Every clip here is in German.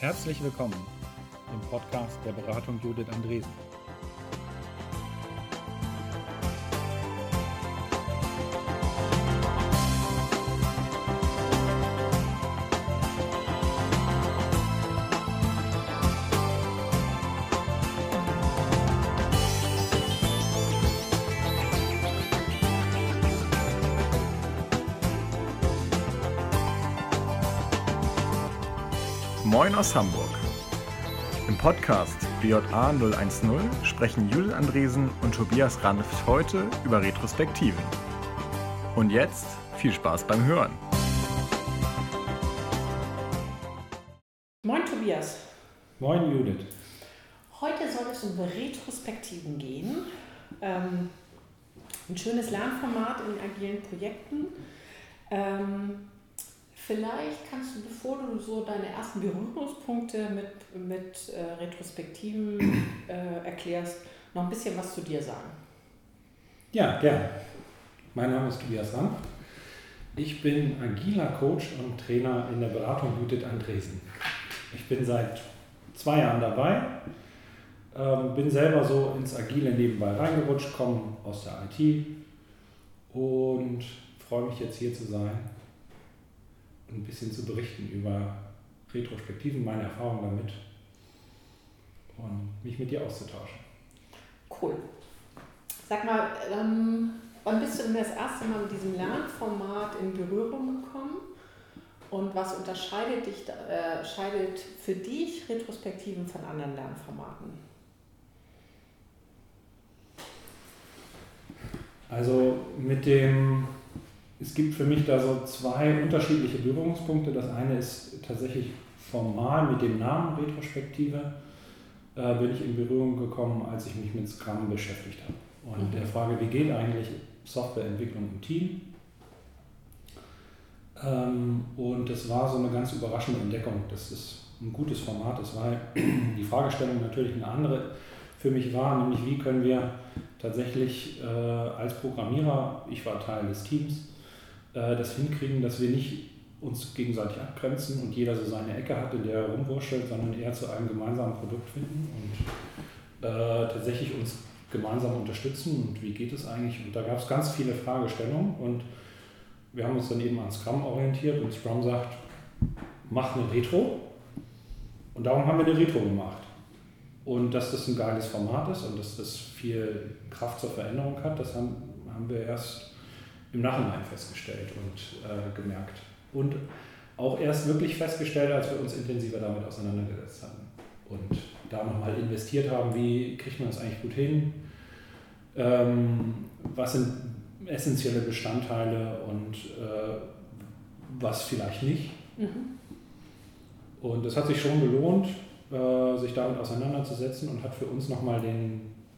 Herzlich willkommen im Podcast der Beratung Judith Andresen. Aus Hamburg. Im Podcast BJA 010 sprechen Judith Andresen und Tobias Ranft heute über Retrospektiven. Und jetzt viel Spaß beim Hören. Moin Tobias. Moin Judith. Heute soll es um Retrospektiven gehen. Ähm, ein schönes Lernformat in agilen Projekten. Ähm, Vielleicht kannst du, bevor du so deine ersten Berührungspunkte mit, mit äh, Retrospektiven äh, erklärst, noch ein bisschen was zu dir sagen. Ja, gerne. Mein Name ist Tobias Rampf. Ich bin agiler Coach und Trainer in der Beratung Judith Andresen. Ich bin seit zwei Jahren dabei, ähm, bin selber so ins Agile nebenbei reingerutscht, komme aus der IT und freue mich jetzt hier zu sein ein bisschen zu berichten über Retrospektiven, meine Erfahrungen damit und mich mit dir auszutauschen. Cool. Sag mal, ähm, wann bist du denn das erste Mal mit diesem Lernformat in Berührung gekommen? Und was unterscheidet dich, äh, scheidet für dich Retrospektiven von anderen Lernformaten? Also mit dem es gibt für mich da so zwei unterschiedliche Berührungspunkte. Das eine ist tatsächlich formal mit dem Namen Retrospektive äh, bin ich in Berührung gekommen, als ich mich mit Scrum beschäftigt habe. Und mhm. der Frage, wie geht eigentlich Softwareentwicklung im Team? Ähm, und das war so eine ganz überraschende Entdeckung, dass es ein gutes Format ist, weil die Fragestellung natürlich eine andere für mich war, nämlich wie können wir tatsächlich äh, als Programmierer, ich war Teil des Teams, äh, das hinkriegen, dass wir nicht uns gegenseitig abgrenzen und jeder so seine Ecke hat, in der er rumwurschtelt, sondern eher zu einem gemeinsamen Produkt finden und äh, tatsächlich uns gemeinsam unterstützen und wie geht es eigentlich. Und da gab es ganz viele Fragestellungen und wir haben uns dann eben an Scrum orientiert und Scrum sagt, mach eine Retro. Und darum haben wir eine Retro gemacht. Und dass das ein geiles Format ist und dass das viel Kraft zur Veränderung hat, das haben, haben wir erst im Nachhinein festgestellt und äh, gemerkt. Und auch erst wirklich festgestellt, als wir uns intensiver damit auseinandergesetzt haben und da nochmal investiert haben, wie kriegt man das eigentlich gut hin, ähm, was sind essentielle Bestandteile und äh, was vielleicht nicht. Mhm. Und das hat sich schon gelohnt, äh, sich damit auseinanderzusetzen und hat für uns nochmal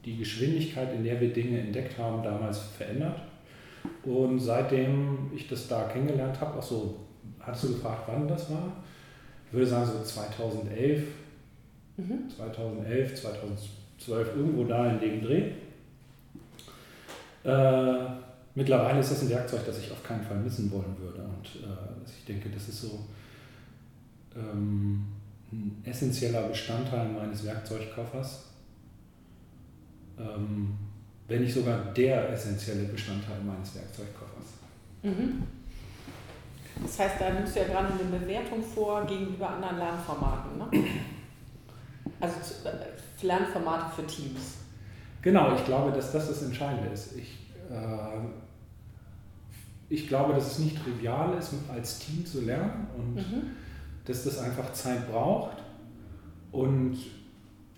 die Geschwindigkeit, in der wir Dinge entdeckt haben, damals verändert. Und seitdem ich das da kennengelernt habe, auch so, hast du gefragt, wann das war? Ich würde sagen so 2011, mhm. 2011, 2012, irgendwo da in dem Dreh. Äh, mittlerweile ist das ein Werkzeug, das ich auf keinen Fall missen wollen würde. Und äh, ich denke, das ist so ähm, ein essentieller Bestandteil meines Werkzeugkoffers. Ähm, wenn nicht sogar der essentielle Bestandteil meines Werkzeugkoffers. Mhm. Das heißt, da nimmst du ja gerade eine Bewertung vor gegenüber anderen Lernformaten. Ne? Also äh, Lernformate für Teams. Genau, ich glaube, dass das das Entscheidende ist. Ich, äh, ich glaube, dass es nicht trivial ist, als Team zu lernen und mhm. dass das einfach Zeit braucht. Und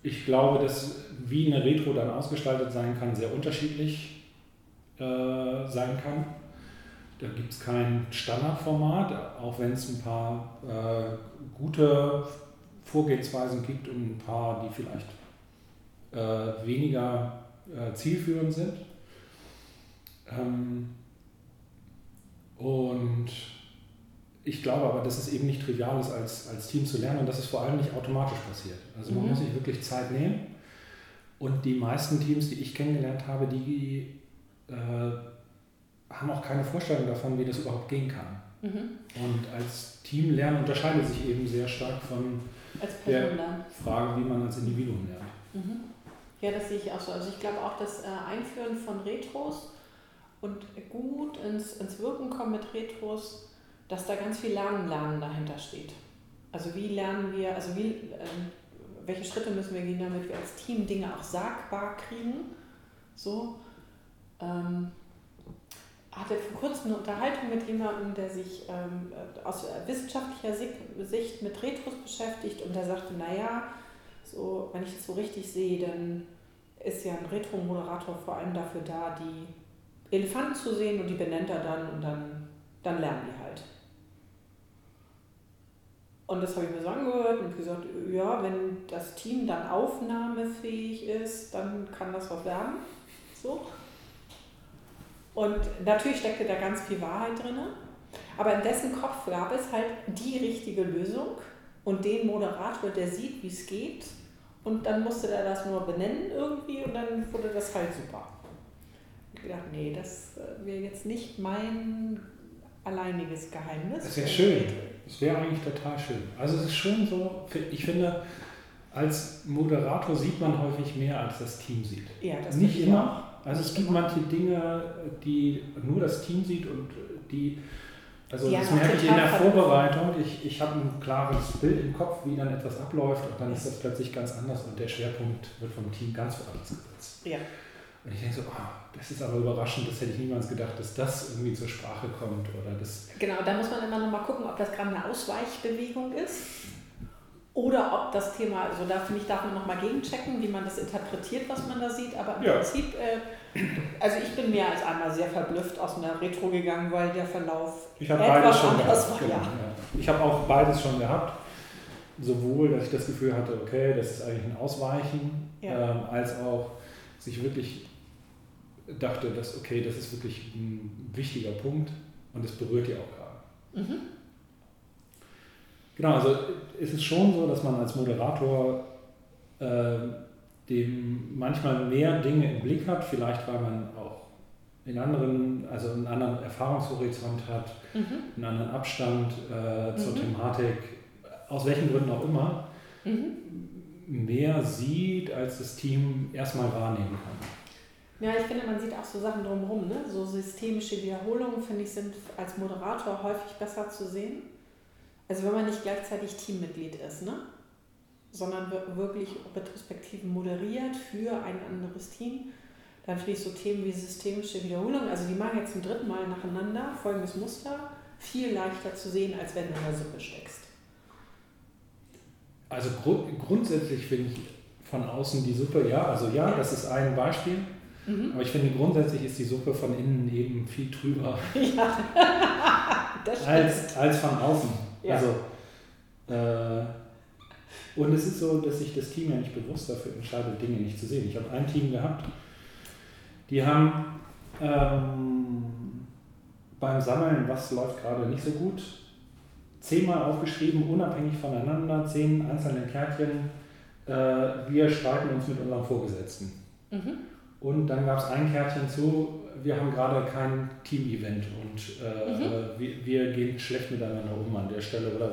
ich glaube, dass wie eine Retro dann ausgestaltet sein kann, sehr unterschiedlich äh, sein kann. Da gibt es kein Standardformat, auch wenn es ein paar äh, gute Vorgehensweisen gibt und ein paar, die vielleicht äh, weniger äh, zielführend sind. Ähm, und ich glaube aber, dass es eben nicht trivial ist, als, als Team zu lernen und dass es vor allem nicht automatisch passiert. Also man mhm. muss sich wirklich Zeit nehmen. Und die meisten Teams, die ich kennengelernt habe, die äh, haben auch keine Vorstellung davon, wie das überhaupt gehen kann. Mhm. Und als Team lernen unterscheidet sich eben sehr stark von der. Frage, wie man als Individuum lernt. Mhm. Ja, das sehe ich auch so. Also ich glaube auch, das äh, Einführen von Retros und gut ins, ins Wirken kommen mit Retros, dass da ganz viel Lernen, Lernen dahinter steht. Also wie lernen wir, also wie, ähm, welche Schritte müssen wir gehen, damit wir als Team Dinge auch sagbar kriegen. So. Ähm, hatte vor kurzem eine Unterhaltung mit jemandem, der sich ähm, aus wissenschaftlicher Sicht mit Retros beschäftigt und der sagte, naja, so, wenn ich es so richtig sehe, dann ist ja ein Retro-Moderator vor allem dafür da, die Elefanten zu sehen und die benennt er dann und dann, dann lernen die halt. Und das habe ich mir so angehört und gesagt, ja, wenn das Team dann aufnahmefähig ist, dann kann das was werden. So. Und natürlich steckte da ganz viel Wahrheit drin. Aber in dessen Kopf gab es halt die richtige Lösung und den Moderator, der sieht, wie es geht. Und dann musste er das nur benennen irgendwie und dann wurde das halt super. Ich gedacht, nee, das äh, wäre jetzt nicht mein alleiniges Geheimnis. Das wäre schön. Das wäre eigentlich total schön. Also es ist schon so, ich finde, als Moderator sieht man häufig mehr, als das Team sieht. Ja, das Nicht immer. Also es gibt manche Dinge, die nur das Team sieht und die, also Die das merke ich in der. Vorbereitung. Ich, ich habe ein klares Bild im Kopf, wie dann etwas abläuft und dann ist das plötzlich ganz anders und der Schwerpunkt wird vom Team ganz woanders gesetzt. Ja. Und ich denke so, ah, das ist aber überraschend, das hätte ich niemals gedacht, dass das irgendwie zur Sprache kommt oder das. Genau, da muss man immer noch mal gucken, ob das gerade eine Ausweichbewegung ist oder ob das Thema, also da finde ich, darf man noch mal gegenchecken, wie man das interpretiert, was man da sieht. Aber im Ja. Prinzip, äh, also ich bin mehr als einmal sehr verblüfft aus einer Retro gegangen, weil der Verlauf Ich etwas beides schon anders gehabt. war. Genau, Ja. ja. Ich habe auch beides schon gehabt. Sowohl, dass ich das Gefühl hatte, okay, das ist eigentlich ein Ausweichen, Ja. ähm, als auch sich wirklich dachte, dass okay, das ist wirklich ein wichtiger Punkt und es berührt die auch gerade. Mhm. Genau, also ist es schon so, dass man als Moderator äh, dem manchmal mehr Dinge im Blick hat, vielleicht weil man auch in anderen, also einen anderen Erfahrungshorizont hat, Mhm. einen anderen Abstand äh, zur Mhm. Thematik, aus welchen Gründen auch immer, Mhm. mehr sieht, als das Team erstmal wahrnehmen kann. Ja, ich finde, man sieht auch so Sachen drumherum. Ne? So systemische Wiederholungen, finde ich, sind als Moderator häufig besser zu sehen. Also wenn man nicht gleichzeitig Teammitglied ist, ne? sondern wir- wirklich Retrospektiven moderiert für ein anderes Team, dann finde ich so Themen wie systemische Wiederholung, also die machen jetzt zum dritten Mal nacheinander folgendes Muster, viel leichter zu sehen, als wenn du in der Suppe steckst. Also gru grundsätzlich finde ich von außen die Suppe, ja, also Ja. das ist ein Beispiel, Mhm. aber ich finde grundsätzlich ist die Suppe von innen eben viel trüber Ja, als, als von außen. Ja. Also, äh, und es ist so, dass sich das Team ja nicht bewusst dafür entscheidet, Dinge nicht zu sehen. Ich habe ein Team gehabt, die haben ähm, beim Sammeln, was läuft gerade nicht so gut, zehnmal aufgeschrieben, unabhängig voneinander, zehn einzelne Kärtchen, äh, wir streiten uns mit unserem Vorgesetzten. Mhm. Und dann gab es ein Kärtchen zu, wir haben gerade kein Team-Event und äh, Mhm. wir, wir gehen schlecht miteinander um an der Stelle oder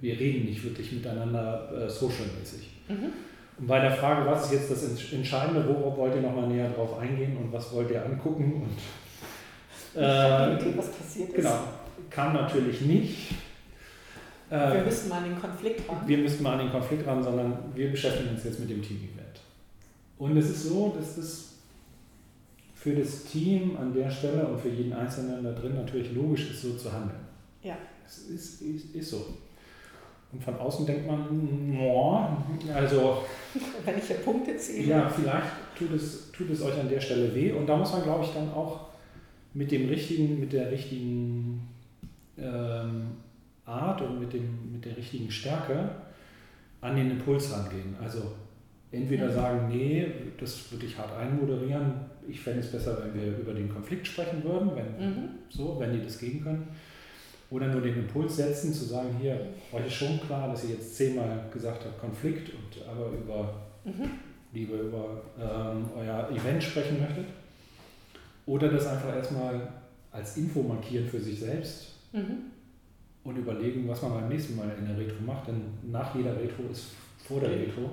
wir reden nicht wirklich miteinander äh, socialmäßig. Mhm. Und bei der Frage, was ist jetzt das Entsch- Entscheidende, worauf wollt ihr nochmal näher drauf eingehen und was wollt ihr angucken? Und, äh, Idee, was passiert ist. genau, kam natürlich nicht. Wir Äh, müssen mal an den Konflikt ran. wir müssten mal an den Konflikt ran, sondern wir beschäftigen uns jetzt mit dem Team-Event. Und es ist so, dass das für das Team an der Stelle und für jeden Einzelnen da drin natürlich logisch ist, so zu handeln. Ja. Es ist, ist, ist so. Und von außen denkt man, boah, also Wenn ich hier Punkte ziehe. ja, vielleicht tut es, tut es euch an der Stelle weh. Und da muss man, glaube ich, dann auch mit dem richtigen, mit der richtigen ähm, Art und mit, dem, mit der richtigen Stärke an den Impuls rangehen. Also entweder Mhm. sagen, nee, das würde ich hart einmoderieren. Ich fände es besser, wenn wir über den Konflikt sprechen würden, wenn, Mhm. so, wenn die das gehen können. Oder nur den Impuls setzen, zu sagen, hier, euch ist schon klar, dass ihr jetzt zehnmal gesagt habt, Konflikt, und aber über Mhm. lieber über ähm, euer Event sprechen möchtet. Oder das einfach erstmal als Info markieren für sich selbst Mhm. und überlegen, was man beim nächsten Mal in der Retro macht, denn nach jeder Retro ist vor der Retro.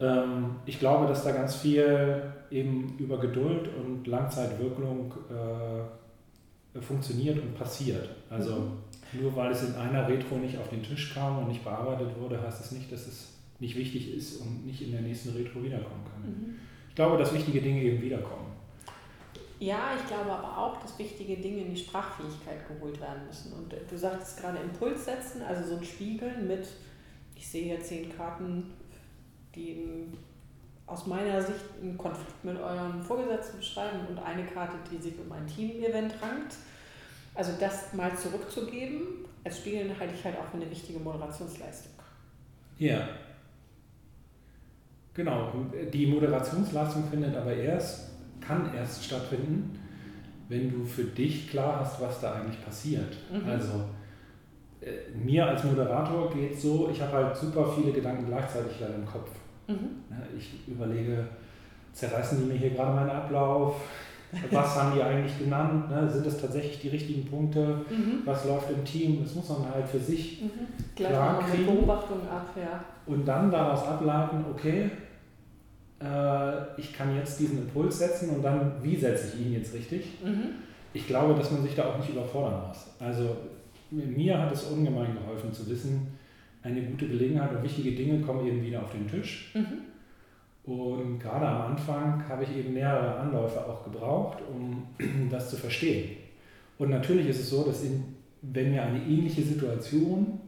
Ähm, ich glaube, dass da ganz viel eben über Geduld und Langzeitwirkung äh, funktioniert und passiert. Also mhm. nur weil es in einer Retro nicht auf den Tisch kam und nicht bearbeitet wurde, heißt es das nicht, dass es nicht wichtig ist und nicht in der nächsten Retro wiederkommen kann. Mhm. Ich glaube, dass wichtige Dinge eben wiederkommen. Ja, ich glaube aber auch, dass wichtige Dinge in die Sprachfähigkeit geholt werden müssen. Und du sagtest gerade Impuls setzen, also so ein Spiegeln mit, ich sehe hier zehn Karten, die aus meiner Sicht einen Konflikt mit eurem Vorgesetzten beschreiben und eine Karte, die sich um ein Team-Event rankt. Also das mal zurückzugeben, als Spiegeln halte ich halt auch für eine wichtige Moderationsleistung. Ja. Genau, die Moderationsleistung findet aber erst kann erst stattfinden, wenn du für dich klar hast, was da eigentlich passiert. Mhm. Also äh, mir als Moderator geht es so, ich habe halt super viele Gedanken gleichzeitig leider im Kopf. Mhm. Ne, ich überlege, zerreißen die mir hier gerade meinen Ablauf? Was haben die eigentlich genannt? Ne? Sind das tatsächlich die richtigen Punkte? Mhm. Was läuft im Team? Das muss man halt für sich mhm. klar kriegen. Beobachtung ab, ja. Und dann daraus ableiten, okay, äh, ich kann jetzt diesen Impuls setzen und dann, wie setze ich ihn jetzt richtig? Mhm. Ich glaube, dass man sich da auch nicht überfordern muss. Also mir hat es ungemein geholfen zu wissen, eine gute Gelegenheit und wichtige Dinge kommen eben wieder auf den Tisch. Mhm. Und gerade am Anfang habe ich eben mehrere Anläufe auch gebraucht, um das zu verstehen. Und natürlich ist es so, dass in, wenn mir eine ähnliche Situation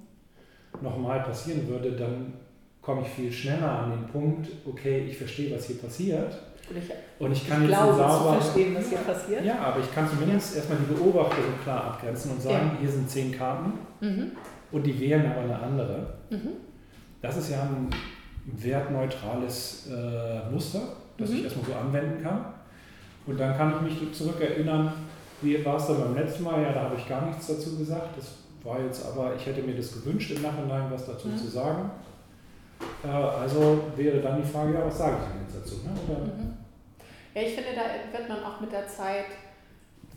nochmal passieren würde, dann komme ich viel schneller an den Punkt, okay, ich verstehe, was hier passiert. Und ich, und ich kann ich jetzt glaube, sauber. Verstehen, was hier passiert. Ja, aber ich kann zumindest ja. erstmal die Beobachtung klar abgrenzen und sagen, ja. hier sind zehn Karten mhm. Und die wählen aber eine andere. Mhm. Das ist ja ein wertneutrales äh, Muster, das mhm. ich erstmal so anwenden kann. Und dann kann ich mich zurückerinnern, wie war es dann beim letzten Mal? Ja, da habe ich gar nichts dazu gesagt. Das war jetzt aber, ich hätte mir das gewünscht im Nachhinein, was dazu mhm. zu sagen. Äh, also wäre dann die Frage, ja, was sage ich denn jetzt dazu? Ne? Mhm. Ja, ich finde, da wird man auch mit der Zeit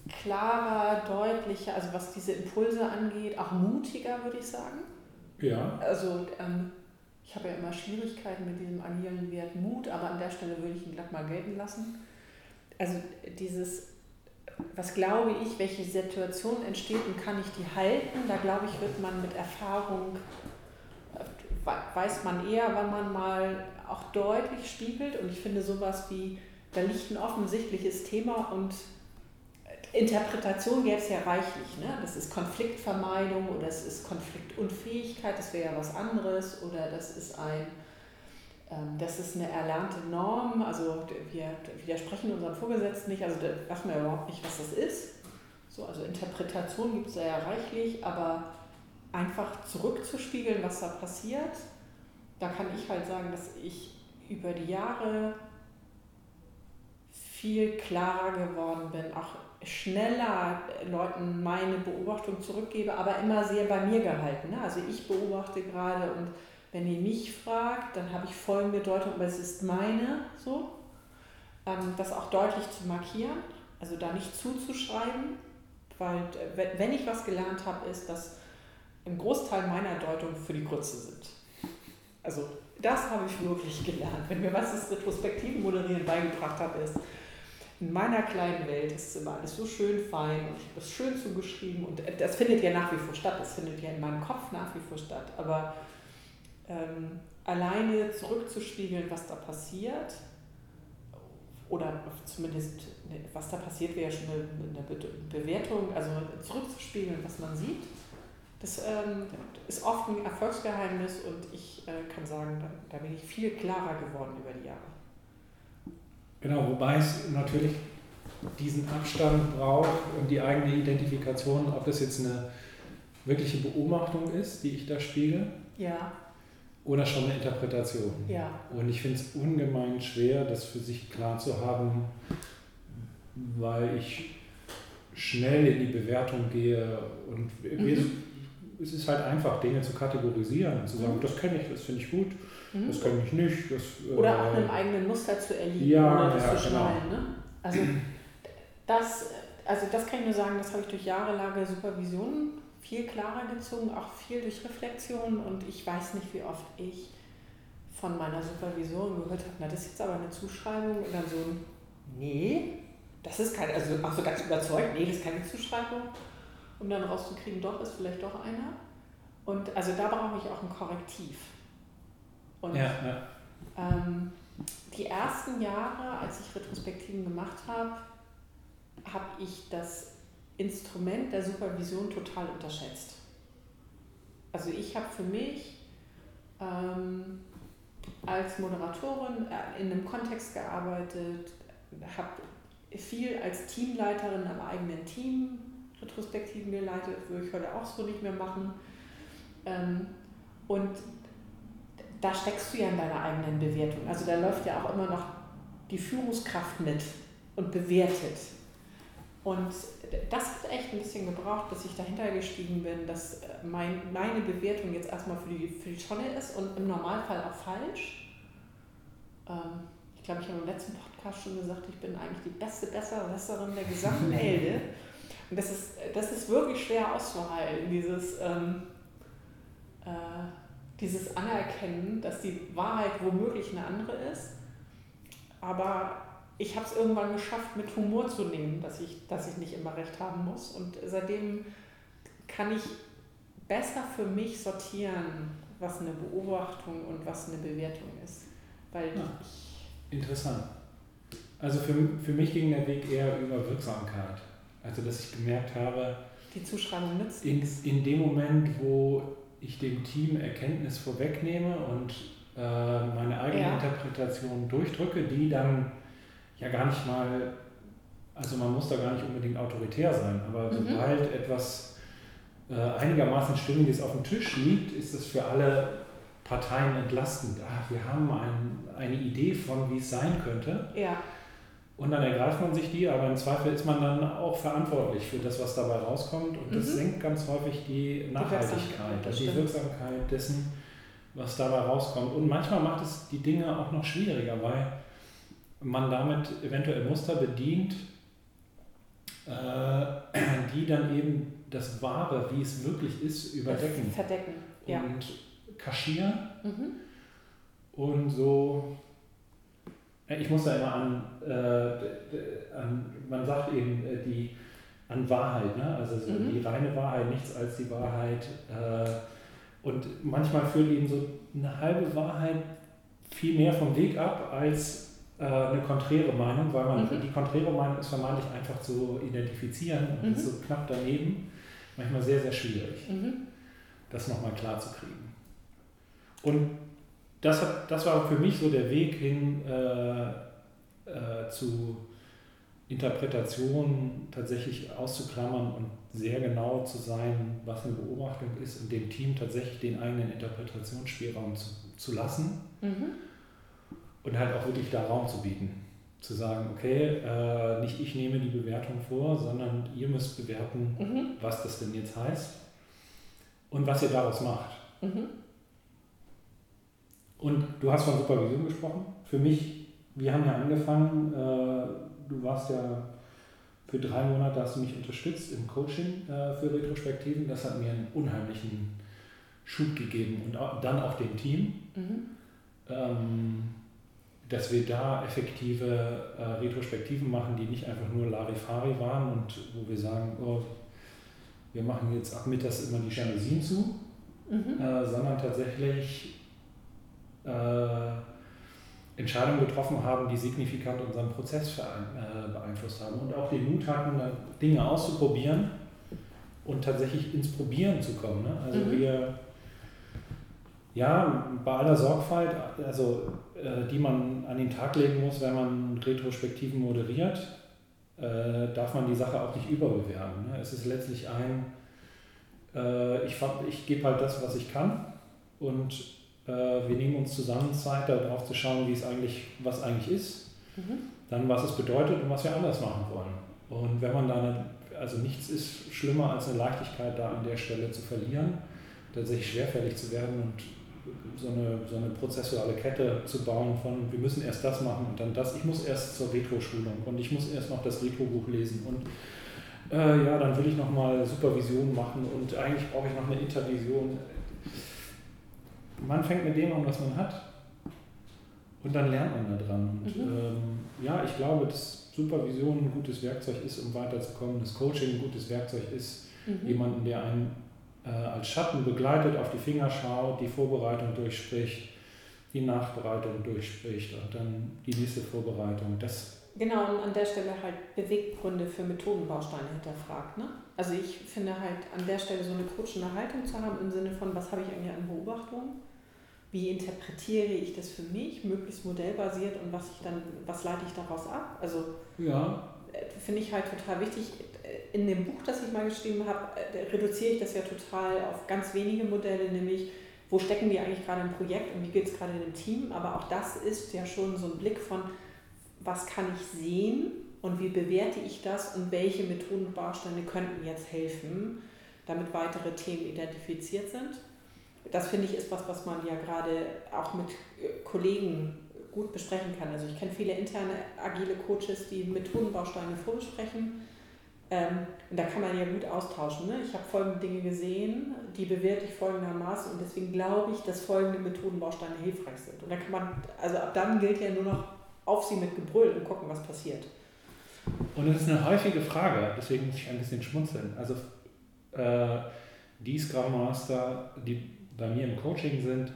klarer, deutlicher, also was diese Impulse angeht, auch mutiger, würde ich sagen. Ja. Also ähm, ich habe ja immer Schwierigkeiten mit diesem agilen Wert Mut, aber an der Stelle würde ich ihn glatt mal gelten lassen. Also dieses, was glaube ich, welche Situation entsteht und kann ich die halten, da glaube ich, wird man mit Erfahrung weiß man eher, wann man mal auch deutlich spiegelt. Und ich finde sowas wie, da liegt ein offensichtliches Thema und Interpretation gäbe es ja reichlich. Ne? Das ist Konfliktvermeidung oder es ist Konfliktunfähigkeit, das wäre ja was anderes. Oder das ist ein, ähm, das ist eine erlernte Norm. Also wir widersprechen unseren Vorgesetzten nicht, also da wissen wir überhaupt nicht, was das ist. So, also Interpretation gibt es ja reichlich, aber einfach zurückzuspiegeln, was da passiert, da kann ich halt sagen, dass ich über die Jahre viel klarer geworden bin, auch schneller Leuten meine Beobachtung zurückgebe, aber immer sehr bei mir gehalten. Ne? Also ich beobachte gerade und wenn ihr mich fragt, dann habe ich folgende Deutung, aber es ist meine so. Ähm, das auch deutlich zu markieren, also da nicht zuzuschreiben, weil wenn ich was gelernt habe, ist, dass ein Großteil meiner Deutung für die Grütze sind. Also das habe ich wirklich gelernt. Wenn mir was das retrospektiven Moderieren beigebracht hat, ist, in meiner kleinen Welt ist immer alles so schön fein und ich habe es schön zugeschrieben und das findet ja nach wie vor statt, das findet ja in meinem Kopf nach wie vor statt. Aber ähm, alleine zurückzuspiegeln, was da passiert, oder zumindest ne, was da passiert, wäre ja schon eine, eine Bewertung, also zurückzuspiegeln, was man sieht das ähm, ist oft ein Erfolgsgeheimnis und ich äh, kann sagen, da, da, bin ich viel klarer geworden über die Jahre. Genau, wobei es natürlich diesen Abstand braucht und die eigene Identifikation, ob das jetzt eine wirkliche Beobachtung ist, die ich da spiele. Ja. Oder schon eine Interpretation. Ja. Und ich finde es ungemein schwer, das für sich klar zu haben, weil ich schnell in die Bewertung gehe und mhm es ist halt einfach, Dinge zu kategorisieren und zu sagen, mhm. das kenne ich, das finde ich gut, mhm. das kenne ich nicht. Das, oder äh, auch einem eigenen Muster zu erliegen ja, oder das ja, zu schnallen. Genau. Ne? Also, das, also das kann ich nur sagen, das habe ich durch jahrelange Supervision viel klarer gezogen, auch viel durch Reflexion und ich weiß nicht, wie oft ich von meiner Supervisorin gehört habe, na das ist jetzt aber eine Zuschreibung und dann so, nee, das ist keine, also auch so ganz überzeugt, nee, das ist keine Zuschreibung, um dann rauszukriegen, doch, ist vielleicht doch einer. Und also da brauche ich auch ein Korrektiv. Und ja, ja. Ähm, die ersten Jahre, als ich Retrospektiven gemacht habe, habe ich das Instrument der Supervision total unterschätzt. Also ich habe für mich ähm, als Moderatorin äh, in einem Kontext gearbeitet, habe viel als Teamleiterin am eigenen Team Retrospektiven geleitet, würde ich heute auch so nicht mehr machen. Ähm, und da steckst du ja in deiner eigenen Bewertung. Also da läuft ja auch immer noch die Führungskraft mit und bewertet. Und das hat echt ein bisschen gebraucht, bis ich dahinter gestiegen bin, dass mein, meine Bewertung jetzt erstmal für die, für die Tonne ist und im Normalfall auch falsch. Ähm, ich glaube, ich habe im letzten Podcast schon gesagt, ich bin eigentlich die beste Besseresserin der gesamten Elde. Und das ist, das ist wirklich schwer auszuhalten, dieses, ähm, äh, dieses Anerkennen, dass die Wahrheit womöglich eine andere ist. Aber ich habe es irgendwann geschafft, mit Humor zu nehmen, dass ich, dass ich nicht immer recht haben muss. Und seitdem kann ich besser für mich sortieren, was eine Beobachtung und was eine Bewertung ist. Weil ja, interessant. Also für, für mich ging der Weg eher über Wirksamkeit. Also dass ich gemerkt habe, die Zuschreibung nützt in, in dem Moment, wo ich dem Team Erkenntnis vorwegnehme und äh, meine eigene ja. Interpretation durchdrücke, die dann ja gar nicht mal, also man muss da gar nicht unbedingt autoritär sein, aber mhm. sobald etwas äh, einigermaßen Stimmiges auf dem Tisch liegt, ist es für alle Parteien entlastend. Ah, wir haben ein, eine Idee von, wie es sein könnte. Ja. Und dann ergreift man sich die, aber im Zweifel ist man dann auch verantwortlich für das, was dabei rauskommt. Und das mhm. senkt ganz häufig die Nachhaltigkeit, die, die Wirksamkeit dessen, was dabei rauskommt. Und manchmal macht es die Dinge auch noch schwieriger, weil man damit eventuell Muster bedient, äh, die dann eben das Wahre, wie es wirklich ist, überdecken. Verdecken, ja. Und kaschieren. Mhm. Und so ich muss da immer an, äh, an man sagt eben äh, die an Wahrheit, ne? also so mhm. die reine Wahrheit, nichts als die Wahrheit. Äh, und manchmal führt eben so eine halbe Wahrheit viel mehr vom Weg ab als äh, eine konträre Meinung, weil man mhm. die konträre Meinung ist vermeintlich einfach zu identifizieren und mhm. ist so knapp daneben. Manchmal sehr, sehr schwierig, mhm. das nochmal klar zu kriegen. Und das, hat, das war für mich so der Weg hin äh, äh, zu Interpretationen tatsächlich auszuklammern und sehr genau zu sein, was eine Beobachtung ist und dem Team tatsächlich den eigenen Interpretationsspielraum zu, zu lassen mhm. und halt auch wirklich da Raum zu bieten. Zu sagen, okay, äh, nicht ich nehme die Bewertung vor, sondern ihr müsst bewerten, mhm. was das denn jetzt heißt und was ihr daraus macht. Mhm. Und du hast von Supervision gesprochen. Für mich, wir haben ja angefangen, äh, du warst ja für drei Monate, hast du mich unterstützt im Coaching äh, für Retrospektiven. Das hat mir einen unheimlichen Schub gegeben und auch, dann auch dem Team, mhm. ähm, dass wir da effektive äh, Retrospektiven machen, die nicht einfach nur Larifari waren und wo wir sagen, oh, wir machen jetzt ab mittags immer die Jalousien zu, mhm. Äh, sondern tatsächlich äh, Entscheidungen getroffen haben, die signifikant unseren Prozess äh, beeinflusst haben und auch den Mut hatten, Dinge auszuprobieren und tatsächlich ins Probieren zu kommen. Ne? Also mhm. wir, ja, bei aller Sorgfalt, also äh, die man an den Tag legen muss, wenn man Retrospektiven moderiert, darf man die Sache auch nicht überbewerten. Ne? Es ist letztlich ein, ich, ich gebe halt das, was ich kann und wir nehmen uns zusammen Zeit, darauf zu schauen, wie es eigentlich, was eigentlich ist, mhm. dann was es bedeutet und was wir anders machen wollen. Und wenn man da, eine, also nichts ist schlimmer als eine Leichtigkeit da an der Stelle zu verlieren, tatsächlich schwerfällig zu werden und so eine, so eine prozessuale Kette zu bauen von, wir müssen erst das machen und dann das. Ich muss erst zur Retro-Schulung und ich muss erst noch das Retro-Buch lesen und äh, ja, dann will ich nochmal Supervision machen und eigentlich brauche ich noch eine Intervision. Man fängt mit dem an, was man hat und dann lernt man da dran. Und, mhm. ähm, ja, ich glaube, dass Supervision ein gutes Werkzeug ist, um weiterzukommen, dass Coaching ein gutes Werkzeug ist, mhm. jemanden, der einen äh, als Schatten begleitet, auf die Finger schaut, die Vorbereitung durchspricht, die Nachbereitung durchspricht und dann die nächste Vorbereitung. Das Genau, und an der Stelle halt Beweggründe für Methodenbausteine hinterfragt. Ne? Also ich finde halt an der Stelle so eine coachende Haltung zu haben im Sinne von, was habe ich eigentlich an Beobachtungen? Wie interpretiere ich das für mich, möglichst modellbasiert und was ich dann, was leite ich daraus ab? Also ja. Äh, finde ich halt total wichtig. In dem Buch, das ich mal geschrieben habe, äh, reduziere ich das ja total auf ganz wenige Modelle, nämlich wo stecken wir eigentlich gerade im Projekt und wie geht es gerade in dem Team. Aber auch das ist ja schon so ein Blick von, was kann ich sehen und wie bewerte ich das und welche Methoden und Bausteine könnten jetzt helfen, damit weitere Themen identifiziert sind. Das finde ich ist was, was man ja gerade auch mit äh, Kollegen gut besprechen kann. Also ich kenne viele interne agile Coaches, die Methodenbausteine vorbesprechen. Ähm, und da kann man ja gut austauschen. Ne? Ich habe folgende Dinge gesehen, die bewerte ich folgendermaßen und deswegen glaube ich, dass folgende Methodenbausteine hilfreich sind. Und da kann man, also ab dann gilt ja nur noch auf sie mit Gebrüll und gucken, was passiert. Und es ist eine häufige Frage, deswegen muss ich ein bisschen schmunzeln. Also äh, die Scrum Master, die bei mir im Coaching sind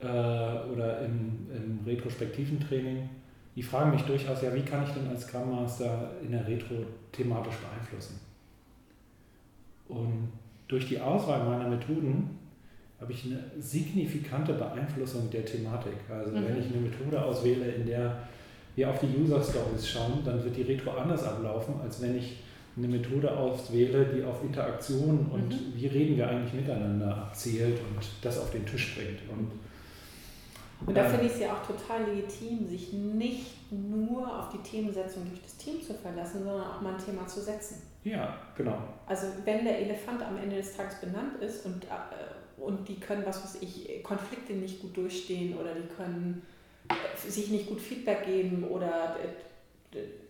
äh, oder im, im retrospektiven Training, die fragen mich durchaus, ja, wie kann ich denn als Scrum Master in der Retro thematisch beeinflussen? Und durch die Auswahl meiner Methoden habe ich eine signifikante Beeinflussung der Thematik. Also mhm. wenn ich eine Methode auswähle, in der wir auf die User Stories schauen, dann wird die Retro anders ablaufen, als wenn ich eine Methode auswähle, die auf Interaktion und mhm. wie reden wir eigentlich miteinander abzielt und das auf den Tisch bringt. Und, und da äh, finde ich es ja auch total legitim, sich nicht nur auf die Themensetzung durch das Team zu verlassen, sondern auch mal ein Thema zu setzen. Ja, genau. Also wenn der Elefant am Ende des Tages benannt ist und äh, und die können, was weiß ich, Konflikte nicht gut durchstehen oder die können äh, sich nicht gut Feedback geben oder äh,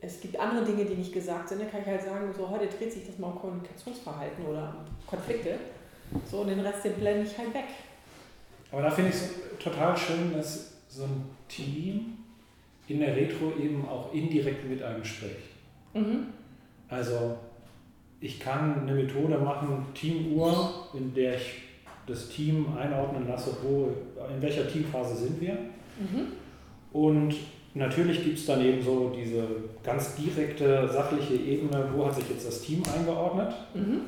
es gibt andere Dinge, die nicht gesagt sind, dann kann ich halt sagen, so heute dreht sich das mal um Kommunikationsverhalten oder Konflikte. So, und den Rest, den blende ich halt weg. Aber da finde ich es total schön, dass so ein Team in der Retro eben auch indirekt mit einem spricht. Mhm. Also ich kann eine Methode machen, Teamuhr, in der ich das Team einordnen lasse, wo, in welcher Teamphase sind wir. Mhm. Und natürlich gibt es dann eben so diese ganz direkte sachliche Ebene, wo hat sich jetzt das Team eingeordnet. Mhm.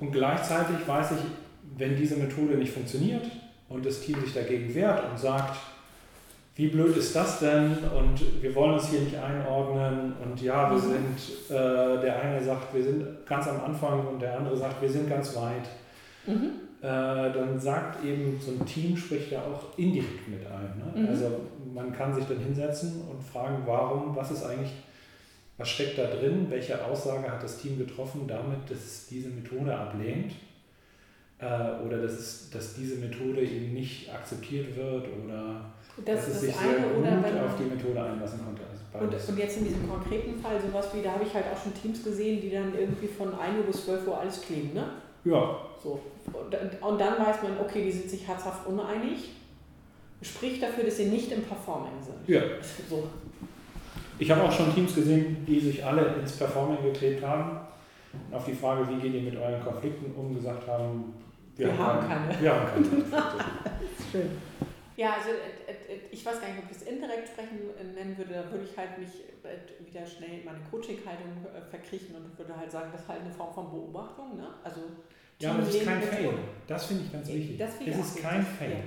Und gleichzeitig weiß ich, wenn diese Methode nicht funktioniert und das Team sich dagegen wehrt und sagt, wie blöd ist das denn und wir wollen uns hier nicht einordnen und ja, wir mhm. sind, äh, der eine sagt, wir sind ganz am Anfang und der andere sagt, wir sind ganz weit. Mhm. Äh, dann sagt eben so ein Team spricht ja auch indirekt mit ein. Ne? Mhm. Also man kann sich dann hinsetzen und fragen, warum, was ist eigentlich, was steckt da drin, welche Aussage hat das Team getroffen damit, dass es diese Methode ablehnt äh, oder dass, es, dass diese Methode eben nicht akzeptiert wird oder das, dass es sich sehr gut auf die Methode einlassen konnte. Also und, und, jetzt in diesem konkreten Fall, sowas wie, da habe ich halt auch schon Teams gesehen, die dann irgendwie von 1 Uhr bis 12 Uhr alles kleben, ne? Ja. So. Und dann weiß man, okay, die sind sich herzhaft uneinig. Spricht dafür, dass sie nicht im Performing sind. Ja. So. Ich habe auch schon Teams gesehen, die sich alle ins Performing geklebt haben. Und auf die Frage, wie geht ihr mit euren Konflikten um, gesagt haben, wir, wir haben, keine. keine. Wir haben keine. Schön. Ja, also äh, äh, ich weiß gar nicht, ob ich das indirekt sprechen nennen würde. Da würde ich halt mich äh, wieder schnell in meine Coaching-Haltung verkriechen und würde halt sagen, das ist halt eine Form von Beobachtung. Ne? Also ja, aber es ist kein Fail. Das finde ich ganz wichtig. Das es ist kein Fail.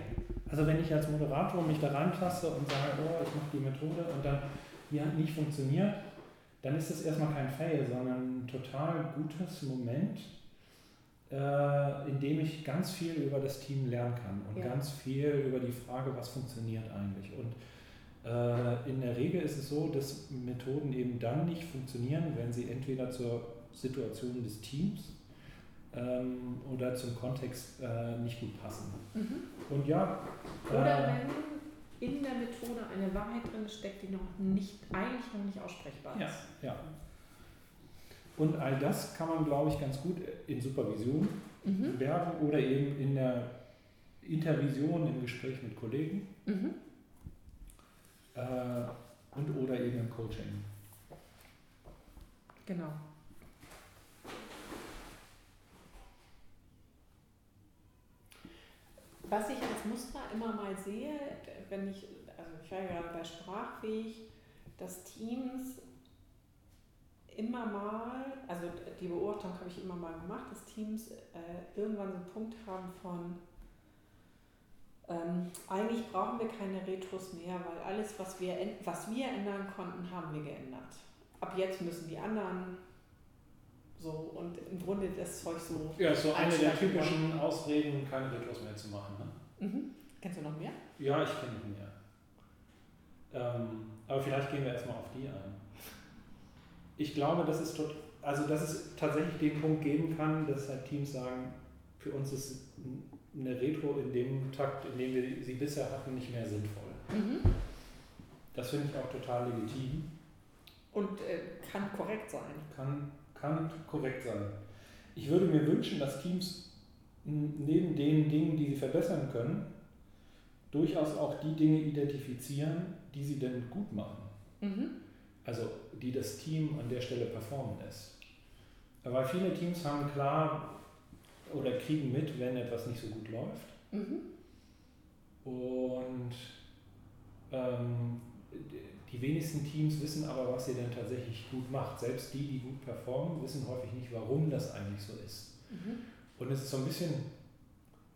Also wenn ich als Moderator mich da reintaste und sage, oh, ich mache die Methode und dann die hat nicht funktioniert, dann ist das erstmal kein Fail, sondern ein total gutes Moment, äh, in dem ich ganz viel über das Team lernen kann und ja. ganz viel über die Frage, was funktioniert eigentlich. Und äh, in der Regel ist es so, dass Methoden eben dann nicht funktionieren, wenn sie entweder zur Situation des Teams ähm, oder zum Kontext äh, nicht gut passen. Mhm. Und ja. Oder äh, wenn in der Methode eine Wahrheit drin steckt, die noch nicht, eigentlich noch nicht aussprechbar ist. Ja, ja. Und all das kann man, glaube ich, ganz gut in Supervision mhm. werben oder eben in der Intervision im Gespräch mit Kollegen mhm. äh, und oder eben im Coaching. Genau. Was ich als Muster immer mal sehe, wenn ich, also ich war ja gerade bei Sprachfähig, dass Teams immer mal, also die Beobachtung habe ich immer mal gemacht, dass Teams äh, irgendwann so einen Punkt haben von, ähm, eigentlich brauchen wir keine Retros mehr, weil alles, was wir, was wir ändern konnten, haben wir geändert. Ab jetzt müssen die anderen so und im Grunde das Zeug so. Ja, so eine der typischen Ausreden, keine Retros mehr zu machen. Ne? Mhm. Kennst du noch mehr? Ja, ich kenne noch mehr. Ähm, aber vielleicht gehen wir erstmal auf die ein ich glaube, dass es, tot, also dass es tatsächlich den Punkt geben kann, dass halt Teams sagen, für uns ist eine Retro in dem Takt, in dem wir sie bisher hatten, nicht mehr sinnvoll. Mhm. Das finde ich auch total legitim. Und äh, kann korrekt sein. Kann, kann korrekt sein. Ich würde mir wünschen, dass Teams neben den Dingen, die sie verbessern können, durchaus auch die Dinge identifizieren, die sie denn gut machen. Mhm also die das Team an der Stelle performen lässt. Aber viele Teams haben klar oder kriegen mit, wenn etwas nicht so gut läuft. Mhm. Und ähm, die wenigsten Teams wissen aber, was sie denn tatsächlich gut macht. Selbst die, die gut performen, wissen häufig nicht, warum das eigentlich so ist. Mhm. Und es ist so ein bisschen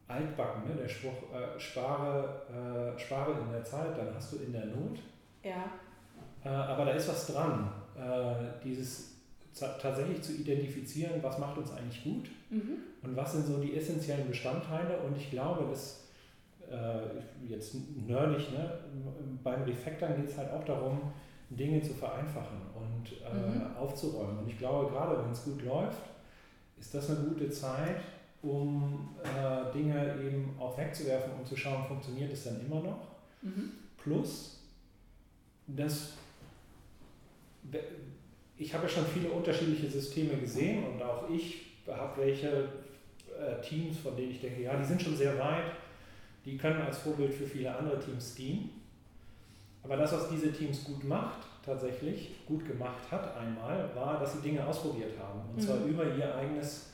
altbacken, ne? der Spruch, äh, spare, äh, spare in der Zeit, dann hast du in der Not. Ja. Äh, aber da ist was dran, äh, dieses tatsächlich zu identifizieren, was macht uns eigentlich gut mhm. und was sind so die essentiellen Bestandteile. Und ich glaube, dass äh, jetzt nerdig, ne, beim Refactoren geht es halt auch darum, Dinge zu vereinfachen und mhm. aufzuräumen. Und ich glaube, gerade wenn es gut läuft, ist das eine gute Zeit, um äh, Dinge eben auch wegzuwerfen und um zu schauen, funktioniert es dann immer noch. Mhm. Plus, dass ich habe ja schon viele unterschiedliche Systeme gesehen und auch ich habe welche äh, Teams, von denen ich denke, ja, die sind schon sehr weit, die können als Vorbild für viele andere Teams dienen. Aber das, was diese Teams gut macht, tatsächlich gut gemacht hat einmal, war, dass sie Dinge ausprobiert haben. Und mhm. zwar über ihr eigenes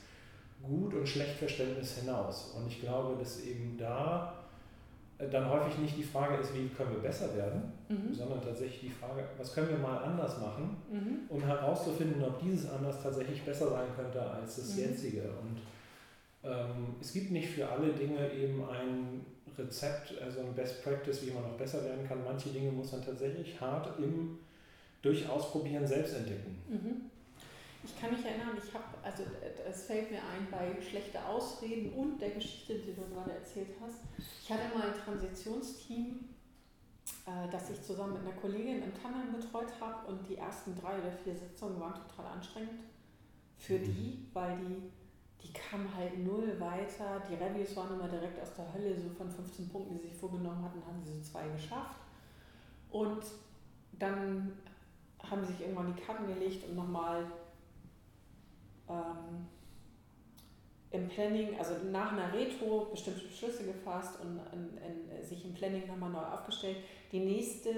Gut- und Schlechtverständnis hinaus. Und ich glaube, dass eben da dann häufig nicht die Frage ist, wie können wir besser werden, mhm. sondern tatsächlich die Frage, was können wir mal anders machen, mhm. um herauszufinden, ob dieses anders tatsächlich besser sein könnte als das mhm. jetzige. Und es gibt nicht für alle Dinge eben ein Rezept, also ein Best Practice, wie man noch besser werden kann. Manche Dinge muss man tatsächlich hart im Durchausprobieren selbst entdecken. Mhm. Ich kann mich erinnern, ich habe, also es fällt mir ein bei schlechte Ausreden und der Geschichte, die du gerade erzählt hast. Ich hatte mal ein Transitionsteam, äh, das ich zusammen mit einer Kollegin im Tandem betreut habe und die ersten drei oder vier Sitzungen waren total anstrengend für die, weil die, die kamen halt null weiter. Die Reviews waren immer direkt aus der Hölle, so von 15 Punkten, die sie sich vorgenommen hatten, haben sie so zwei geschafft. Und dann haben sie sich irgendwann die Karten gelegt und nochmal ähm, im Planning, also nach einer Retro bestimmte Beschlüsse gefasst und in, in, sich im Planning nochmal neu aufgestellt. Die nächste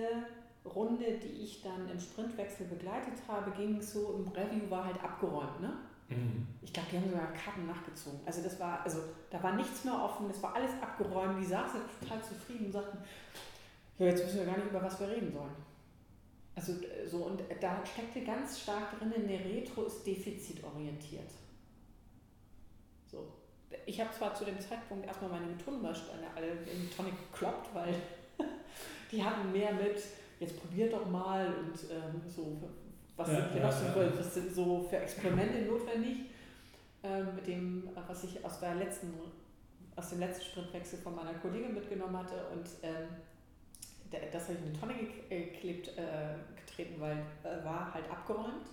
Runde, die ich dann im Sprintwechsel begleitet habe, ging so, im Review war halt abgeräumt. Ne? Mhm. Ich glaube, die haben sogar Karten nachgezogen. Also das war, also da war nichts mehr offen, es war alles abgeräumt. Die saßen total zufrieden und sagten, ja, jetzt wissen wir gar nicht, über was wir reden sollen. Also so, und da steckte ganz stark drin, eine Retro ist defizitorientiert. So. Ich habe zwar zu dem Zeitpunkt erstmal meine Methodenbausteine alle in Tonic gekloppt, weil die hatten mehr mit, jetzt probiert doch mal und ähm, so, was, ja, sind ja, so, ja. was sind so für Experimente notwendig, ähm, mit dem, was ich aus, der letzten, aus dem letzten Sprintwechsel von meiner Kollegin mitgenommen hatte und ähm, das habe ich in eine Tonne geklebt, äh, getreten, weil äh, war halt abgeräumt.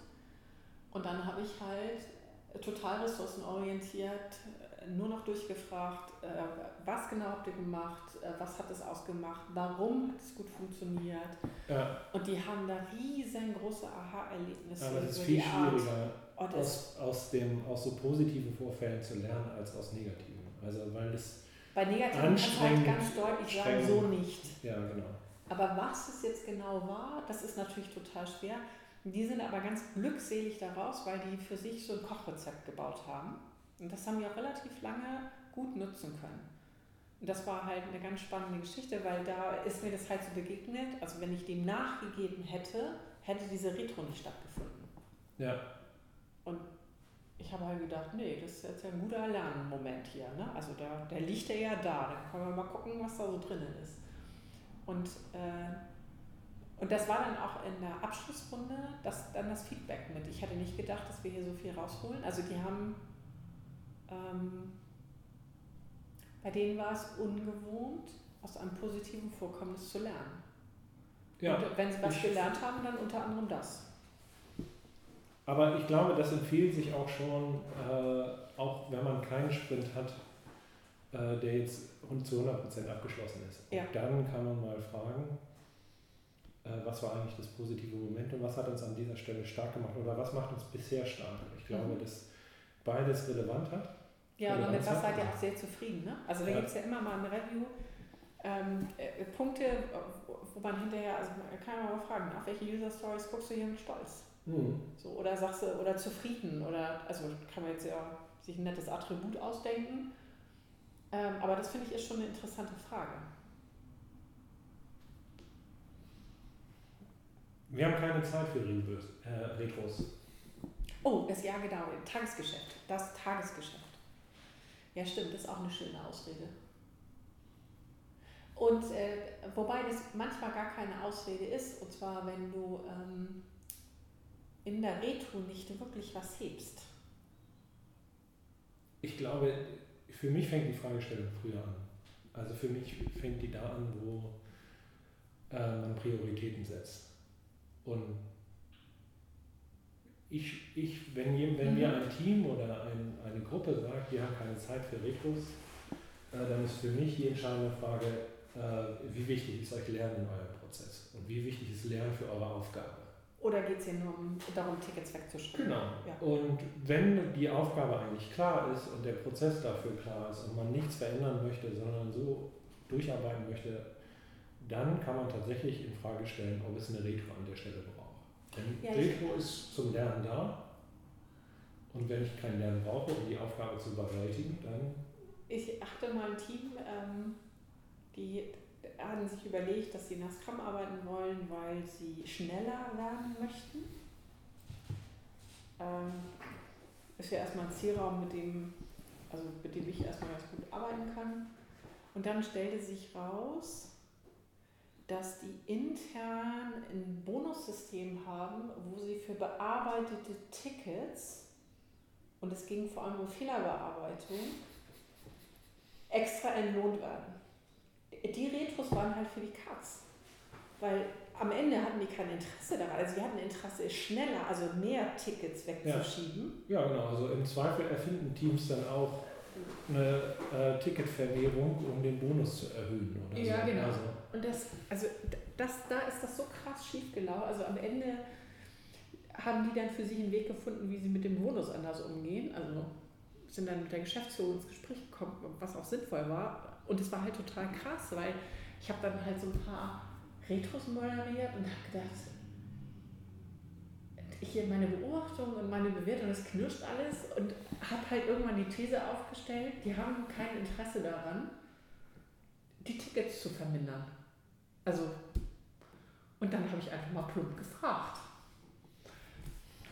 Und dann habe ich halt total ressourcenorientiert äh, nur noch durchgefragt, äh, was genau habt ihr gemacht, äh, was hat es ausgemacht, warum hat es gut funktioniert. Ja. Und die haben da riesengroße Aha-Erlebnisse. Ja, das ist viel schwieriger. Aus, aus, dem, aus so positiven Vorfällen zu lernen als aus negativen. Also weil es bei negativen kann man halt ganz deutlich sagen, so nicht. Ja, genau. Aber was es jetzt genau war, das ist natürlich total schwer. Die sind aber ganz glückselig daraus, weil die für sich so ein Kochrezept gebaut haben. Und das haben die auch relativ lange gut nutzen können. Und das war halt eine ganz spannende Geschichte, weil da ist mir das halt so begegnet. Also wenn ich dem nachgegeben hätte, hätte diese Retro nicht stattgefunden. Ja. Und ich habe halt gedacht, nee, das ist jetzt ein guter Lernmoment hier. Ne? Also da, der liegt ja ja da. Dann können wir mal gucken, was da so drinnen ist. Und, äh, und das war dann auch in der Abschlussrunde das, dann das Feedback mit. Ich hatte nicht gedacht, dass wir hier so viel rausholen. Also die haben, ähm, bei denen war es ungewohnt, aus einem positiven Vorkommnis zu lernen. Ja, und wenn sie was gelernt haben, dann unter anderem das. Aber ich glaube, das empfiehlt sich auch schon, äh, auch wenn man keinen Sprint hat, äh, der jetzt zu 100% abgeschlossen ist. Ja. Dann kann man mal fragen, äh, was war eigentlich das positive Moment und was hat uns an dieser Stelle stark gemacht oder was macht uns bisher stark. Ich glaube, mhm. dass beides relevant hat. Ja, und mit was seid ihr auch sehr zufrieden. Ne? Also da ja. gibt es ja immer mal ein Review. Ähm, äh, Punkte, wo man hinterher, also man kann man mal fragen, auf welche User Stories guckst du hier mit Stolz? Mhm. So, oder sagst du, oder zufrieden, oder, also kann man jetzt ja sich ein nettes Attribut ausdenken. Ähm, aber das finde ich ist schon eine interessante Frage. Wir haben keine Zeit für äh, Retros. Oh, das Jahr genau, Tagesgeschäft. Das Tagesgeschäft. Ja, stimmt, das ist auch eine schöne Ausrede. Und äh, wobei das manchmal gar keine Ausrede ist, und zwar wenn du ähm, in der Retro nicht wirklich was hebst? Ich glaube, für mich fängt die Fragestellung früher an. Also für mich fängt die da an, wo äh, man Prioritäten setzt. Und ich, ich wenn, wenn mhm. mir ein Team oder ein, eine Gruppe sagt, wir haben keine Zeit für Retros, äh, dann ist für mich die entscheidende Frage, äh, wie wichtig ist euch Lernen in eurem Prozess und wie wichtig ist Lernen für eure Aufgabe. Oder geht es hier nur um, darum, Tickets wegzuschreiben? Genau. Ja. Und wenn die Aufgabe eigentlich klar ist und der Prozess dafür klar ist und man nichts verändern möchte, sondern so durcharbeiten möchte, dann kann man tatsächlich in Frage stellen, ob es eine Retro an der Stelle braucht. Denn ja, Retro ist zum Lernen da. Und wenn ich kein Lernen brauche, um die Aufgabe zu bewältigen, dann. Ich achte mal ein Team, ähm, die haben sich überlegt, dass sie nach Scrum arbeiten wollen, weil sie schneller lernen möchten. Ähm, ist ja erstmal ein Zielraum, mit dem, also mit dem ich erstmal ganz gut arbeiten kann. Und dann stellte sich raus, dass die intern ein Bonussystem haben, wo sie für bearbeitete Tickets, und es ging vor allem um Fehlerbearbeitung, extra entlohnt werden die Retros waren halt für die Katz. Weil am Ende hatten die kein Interesse daran. Also sie hatten Interesse, schneller, also mehr Tickets wegzuschieben. Ja, ja genau. Also im Zweifel erfinden Teams dann auch eine äh, Ticketvermehrung, um den Bonus zu erhöhen. Oder ja, so. genau. Also. Und das, also das, da ist das so krass schiefgelaufen. Also am Ende haben die dann für sich einen Weg gefunden, wie sie mit dem Bonus anders umgehen. Also sind dann mit der Geschäftsführung ins Gespräch gekommen, was auch sinnvoll war. Und es war halt total krass, weil ich habe dann halt so ein paar Retros moderiert und habe gedacht, hier meine Beobachtung und meine Bewertung, das knirscht alles und habe halt irgendwann die These aufgestellt, die haben kein Interesse daran, die Tickets zu vermindern. Also, und dann habe ich einfach mal plump gefragt.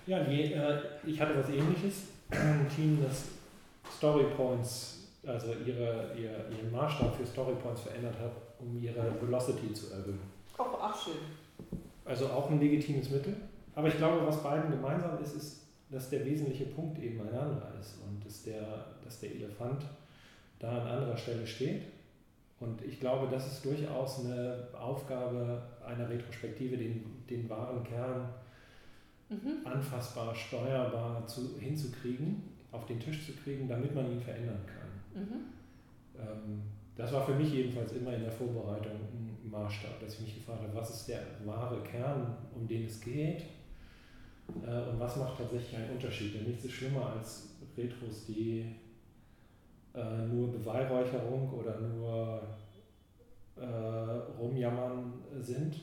Ja, nee, äh, ich hatte was ähnliches. Ein Team, das Story Points, also ihre, ihr, ihren Maßstab für Story Points verändert hat, um ihre Velocity zu erhöhen. Oh, ach schön. Also auch ein legitimes Mittel. Aber ich glaube, was beiden gemeinsam ist, ist, dass der wesentliche Punkt eben ein anderer ist und dass der, dass der Elefant da an anderer Stelle steht. Und ich glaube, das ist durchaus eine Aufgabe einer Retrospektive, den, den wahren Kern mhm. anfassbar, steuerbar zu, hinzukriegen auf den Tisch zu kriegen, damit man ihn verändern kann. Mhm. Ähm, das war für mich jedenfalls immer in der Vorbereitung ein Maßstab, dass ich mich gefragt habe, was ist der wahre Kern, um den es geht Äh, und was macht tatsächlich einen Unterschied? Denn nichts ist schlimmer als Retros, die äh, nur Beweihräucherung oder nur äh, Rumjammern sind,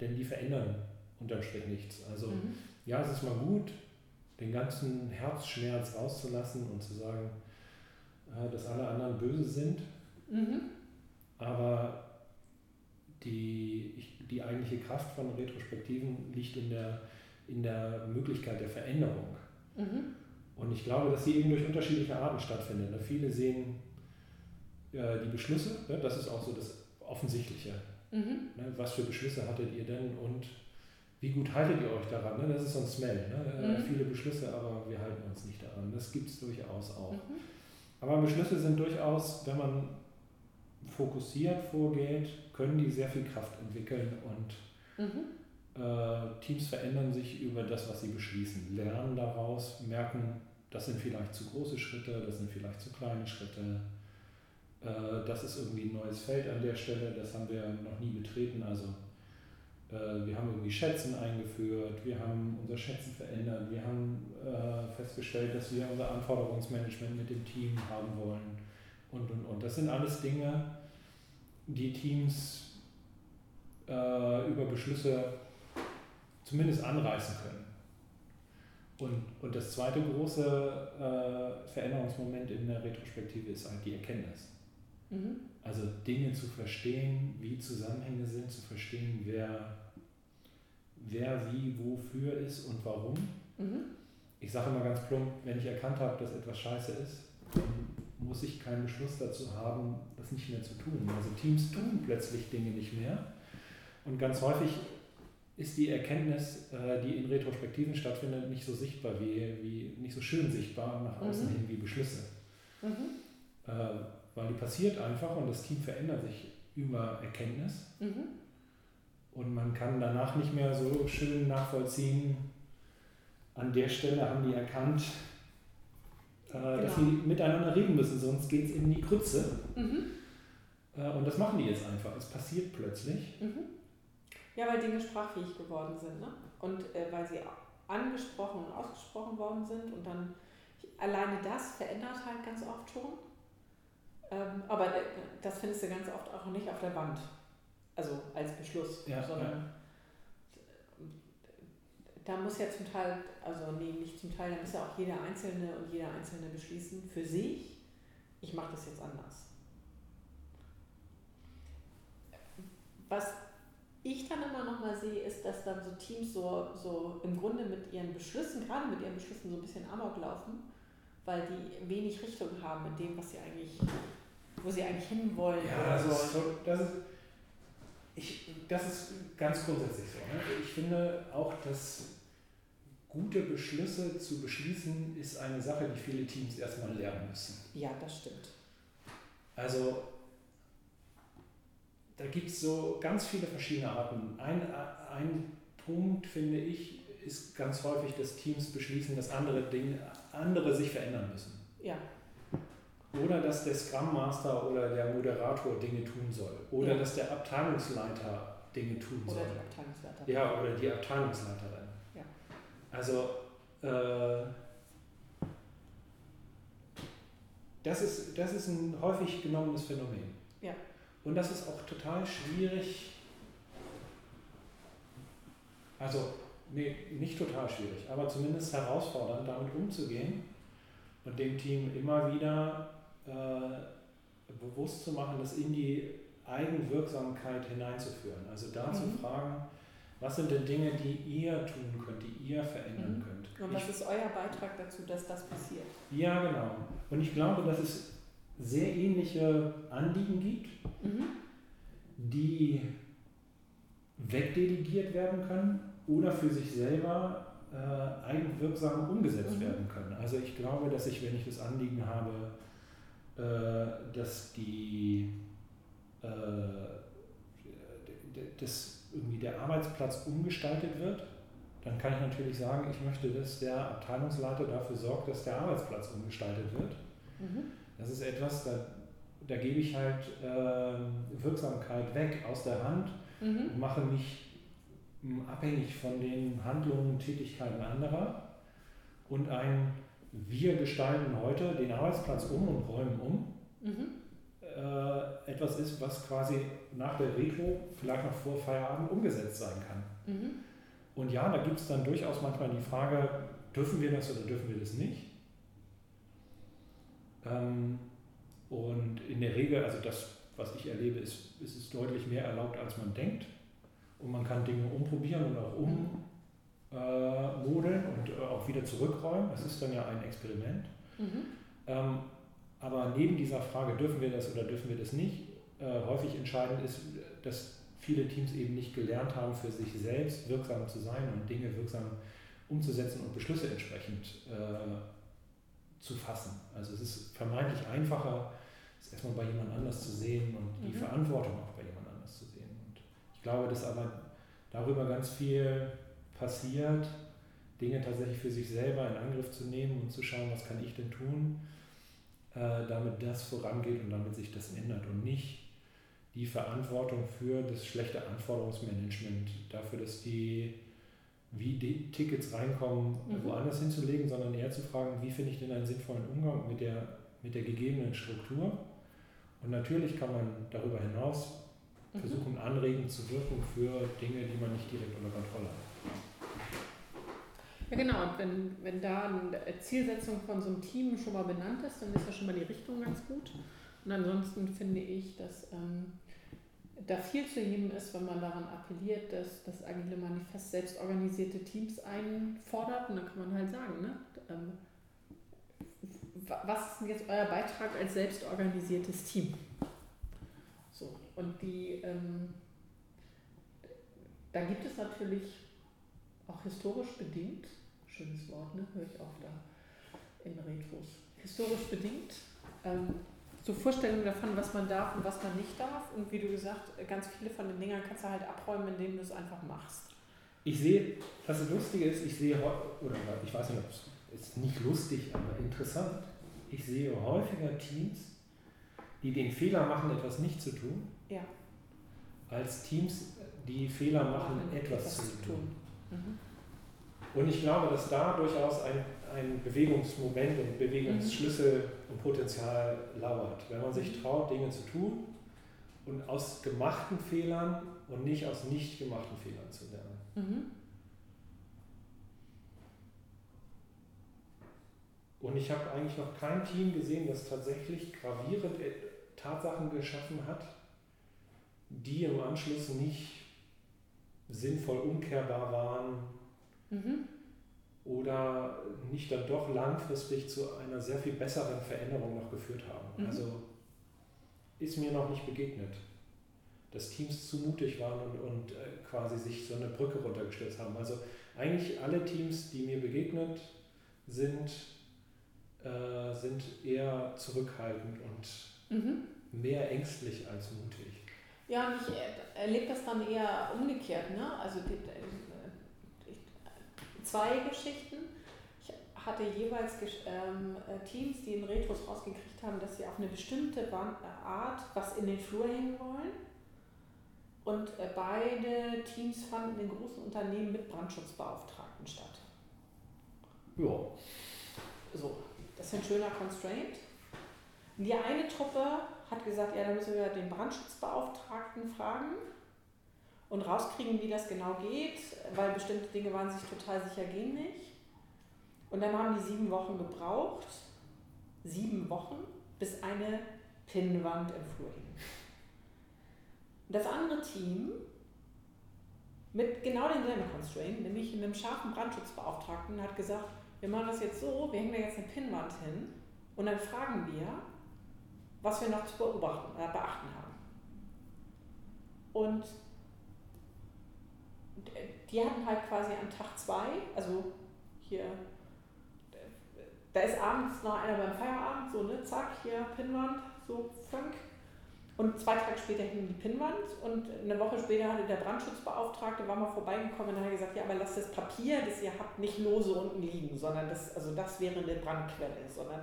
denn die verändern unterm Strich nichts. Also mhm. ja, es ist mal gut, den ganzen Herzschmerz rauszulassen und zu sagen, äh, dass alle anderen böse sind. Mhm. Aber die, die eigentliche Kraft von Retrospektiven liegt in der, in der Möglichkeit der Veränderung. Mhm. Und ich glaube, dass sie eben durch unterschiedliche Arten stattfindet. Ne, viele sehen äh, die Beschlüsse, ne, das ist auch so das Offensichtliche. Mhm. Ne, was für Beschlüsse hattet ihr denn und wie gut haltet ihr euch daran? Ne? Das ist so ein Smell. Ne? Äh, mhm. Viele Beschlüsse, aber wir halten uns nicht daran. Das gibt es durchaus auch. Mhm. Aber Beschlüsse sind durchaus, wenn man fokussiert vorgeht, können die sehr viel Kraft entwickeln und mhm. äh, Teams verändern sich über das, was sie beschließen, lernen daraus, merken, das sind vielleicht zu große Schritte, das sind vielleicht zu kleine Schritte, äh, das ist irgendwie ein neues Feld an der Stelle, das haben wir noch nie betreten, also äh, wir haben irgendwie Schätzen eingeführt, wir haben unser Schätzen verändert, wir haben äh, festgestellt, dass wir unser Anforderungsmanagement mit dem Team haben wollen und und und. Das sind alles Dinge, die Teams über Beschlüsse zumindest anreißen können. Und, und das zweite große äh, Veränderungsmoment in der Retrospektive ist halt die Erkenntnis. Mhm. Also Dinge zu verstehen, wie Zusammenhänge sind, zu verstehen, wer, wer wie wofür ist und warum. Mhm. Ich sage immer ganz plump, wenn ich erkannt habe, dass etwas scheiße ist, dann muss ich keinen Beschluss dazu haben, das nicht mehr zu tun. Also Teams tun plötzlich Dinge nicht mehr. Und ganz häufig ist die Erkenntnis, äh, die in Retrospektiven stattfindet, nicht so sichtbar wie, wie nicht so schön sichtbar nach außen mhm. hin wie Beschlüsse. Mhm. Äh, weil die passiert einfach und das Team verändert sich über Erkenntnis. Mhm. Und man kann danach nicht mehr so schön nachvollziehen, an der Stelle haben die erkannt, äh, genau. dass sie miteinander reden müssen, sonst geht es in die Krütze. Mhm. Und das machen die jetzt einfach. Es passiert plötzlich. Ja, weil Dinge sprachfähig geworden sind. Ne? Und äh, weil sie angesprochen und ausgesprochen worden sind und dann alleine das verändert halt ganz oft schon. Ähm, aber das findest du ganz oft auch nicht auf der Wand. Also als Beschluss, ja, sondern ja. da muss ja zum Teil, also nee, nicht zum Teil, da muss ja auch jeder Einzelne und jeder Einzelne beschließen für sich, ich mache das jetzt anders. Was ich dann immer noch mal sehe, ist, dass dann so Teams so, so im Grunde mit ihren Beschlüssen, gerade mit ihren Beschlüssen so ein bisschen Amok laufen, weil die wenig Richtung haben in dem, was sie eigentlich wo sie eigentlich hinwollen. Ja, das ist, das ist, ich, das ist ganz grundsätzlich so. Ne? Ich finde auch, dass gute Beschlüsse zu beschließen, ist eine Sache, die viele Teams erstmal lernen müssen. Ja, das stimmt. Also da gibt es so ganz viele verschiedene Arten. Ein, ein Punkt, finde ich, ist ganz häufig, dass Teams beschließen, dass andere Dinge, andere sich verändern müssen. Ja. Oder dass der Scrum Master oder der Moderator Dinge tun soll. Oder ja. dass der Abteilungsleiter Dinge tun oder soll. Oder die Abteilungsleiterin. Ja, oder die Abteilungsleiterin. Ja. Also, äh, das, ist, das ist ein häufig genommenes Phänomen. Und das ist auch total schwierig. Also, nee, nicht total schwierig, aber zumindest herausfordernd, damit umzugehen und dem Team immer wieder äh, bewusst zu machen, das in die Eigenwirksamkeit hineinzuführen. Also da mhm. zu fragen, was sind denn Dinge, die ihr tun könnt, die ihr verändern mhm. könnt? Und was ich, ist euer Beitrag dazu, dass das passiert? Ja, genau. Und ich glaube, dass es sehr ähnliche Anliegen gibt, mhm. die wegdelegiert werden können oder für sich selber äh, eigenwirksam umgesetzt mhm. werden können. Also ich glaube, dass ich, wenn ich das Anliegen habe, äh, dass die äh, dass irgendwie der Arbeitsplatz umgestaltet wird, dann kann ich natürlich sagen, ich möchte, dass der Abteilungsleiter dafür sorgt, dass der Arbeitsplatz umgestaltet wird. Mhm. Das ist etwas, da, da gebe ich halt äh, Wirksamkeit weg aus der Hand mhm. und mache mich abhängig von den Handlungen und Tätigkeiten anderer und ein Wir gestalten heute den Arbeitsplatz um und räumen um mhm. äh, etwas ist, was quasi nach der Retro vielleicht noch vor Feierabend umgesetzt sein kann. Mhm. Und ja, da gibt es dann durchaus manchmal die Frage, dürfen wir das oder dürfen wir das nicht? Ähm, und in der Regel, also das, was ich erlebe, ist, ist es deutlich mehr erlaubt, als man denkt. Und man kann Dinge umprobieren und auch ummodeln äh, und äh, auch wieder zurückräumen. Das ist dann ja ein Experiment. Mhm. Ähm, aber neben dieser Frage, dürfen wir das oder dürfen wir das nicht, äh, häufig entscheidend ist, dass viele Teams eben nicht gelernt haben, für sich selbst wirksam zu sein und Dinge wirksam umzusetzen und Beschlüsse entsprechend äh, zu fassen. Also es ist vermeintlich einfacher, es erstmal bei jemand anders zu sehen und die mhm. Verantwortung auch bei jemand anders zu sehen. Und ich glaube, dass aber darüber ganz viel passiert, Dinge tatsächlich für sich selber in Angriff zu nehmen und zu schauen, was kann ich denn tun, äh, damit das vorangeht und damit sich das ändert und nicht die Verantwortung für das schlechte Anforderungsmanagement, dafür, dass die wie die Tickets reinkommen, mhm. woanders hinzulegen, sondern eher zu fragen, wie finde ich denn einen sinnvollen Umgang mit der, mit der gegebenen Struktur. Und natürlich kann man darüber hinaus mhm. versuchen, anregend zu wirken für Dinge, die man nicht direkt unter Kontrolle hat. Ja, genau. Und wenn, wenn da eine Zielsetzung von so einem Team schon mal benannt ist, dann ist ja schon mal die Richtung ganz gut. Und ansonsten finde ich, dass ähm, da viel zu heben ist, wenn man daran appelliert, dass das Agile Manifest selbstorganisierte Teams einfordert. Und dann kann man halt sagen, ne, ähm, was ist denn jetzt euer Beitrag als selbstorganisiertes Team? So, und die, ähm, da gibt es natürlich auch historisch bedingt, schönes Wort, ne, höre ich auch da in Retros, historisch bedingt ähm, so Vorstellungen davon, was man darf und was man nicht darf. Und wie du gesagt, ganz viele von den Dingern kannst du halt abräumen, indem du es einfach machst. Ich sehe, das Lustige ist, ich sehe, oder ich weiß nicht, ob es ist nicht lustig, aber interessant. Ich sehe häufiger Teams, die den Fehler machen, etwas nicht zu tun, ja. als Teams, die Fehler machen, etwas, etwas, zu tun. tun. Mhm. Und ich glaube, dass da durchaus ein, ein Bewegungsmoment und Bewegungsschlüssel und Potenzial lauert, wenn man sich traut, Dinge zu tun und aus gemachten Fehlern und nicht aus nicht gemachten Fehlern zu lernen. Mhm. Und ich habe eigentlich noch kein Team gesehen, das tatsächlich gravierend Tatsachen geschaffen hat, die im Anschluss nicht sinnvoll umkehrbar waren mhm. Oder nicht dann doch langfristig zu einer sehr viel besseren Veränderung noch geführt haben. Mhm. Also ist mir noch nicht begegnet, dass Teams zu mutig waren und, und äh, quasi sich so eine Brücke runtergestürzt haben. Also eigentlich alle Teams, die mir begegnet sind, äh, sind eher zurückhaltend und mhm. mehr ängstlich als mutig. Ja, und ich erlebe das dann eher umgekehrt. Ne? Also zwei Geschichten. Ich hatte jeweils ähm, äh, Teams, die in Retros rausgekriegt haben, dass sie auf eine bestimmte äh, Art was in den Flur hängen wollen. Und äh, beide Teams fanden in großen Unternehmen mit Brandschutzbeauftragten statt. Ja. So, das ist ein schöner Constraint. Die eine Truppe hat gesagt, ja, da müssen wir den Brandschutzbeauftragten fragen und rauskriegen, wie das genau geht, weil bestimmte Dinge waren sich total sicher, gehen nicht. Und dann haben die sieben Wochen gebraucht, sieben Wochen, bis eine Pinnwand im Flur hing. Das andere Team mit genau demselben Constraint, nämlich einem scharfen Brandschutzbeauftragten, hat gesagt, wir machen das jetzt so, wir hängen da jetzt eine Pinnwand hin und dann fragen wir, was wir noch zu beobachten, äh, beachten haben. Und die hatten halt quasi am Tag zwei, also hier, da ist abends noch einer beim Feierabend, so ne, zack, hier Pinnwand, so Funk. Und zwei Tage später hing die Pinnwand und eine Woche später hatte der Brandschutzbeauftragte, war mal vorbeigekommen und hat gesagt, ja, aber lasst das Papier, das ihr habt, nicht lose unten liegen, sondern das, also das wäre eine Brandquelle, sondern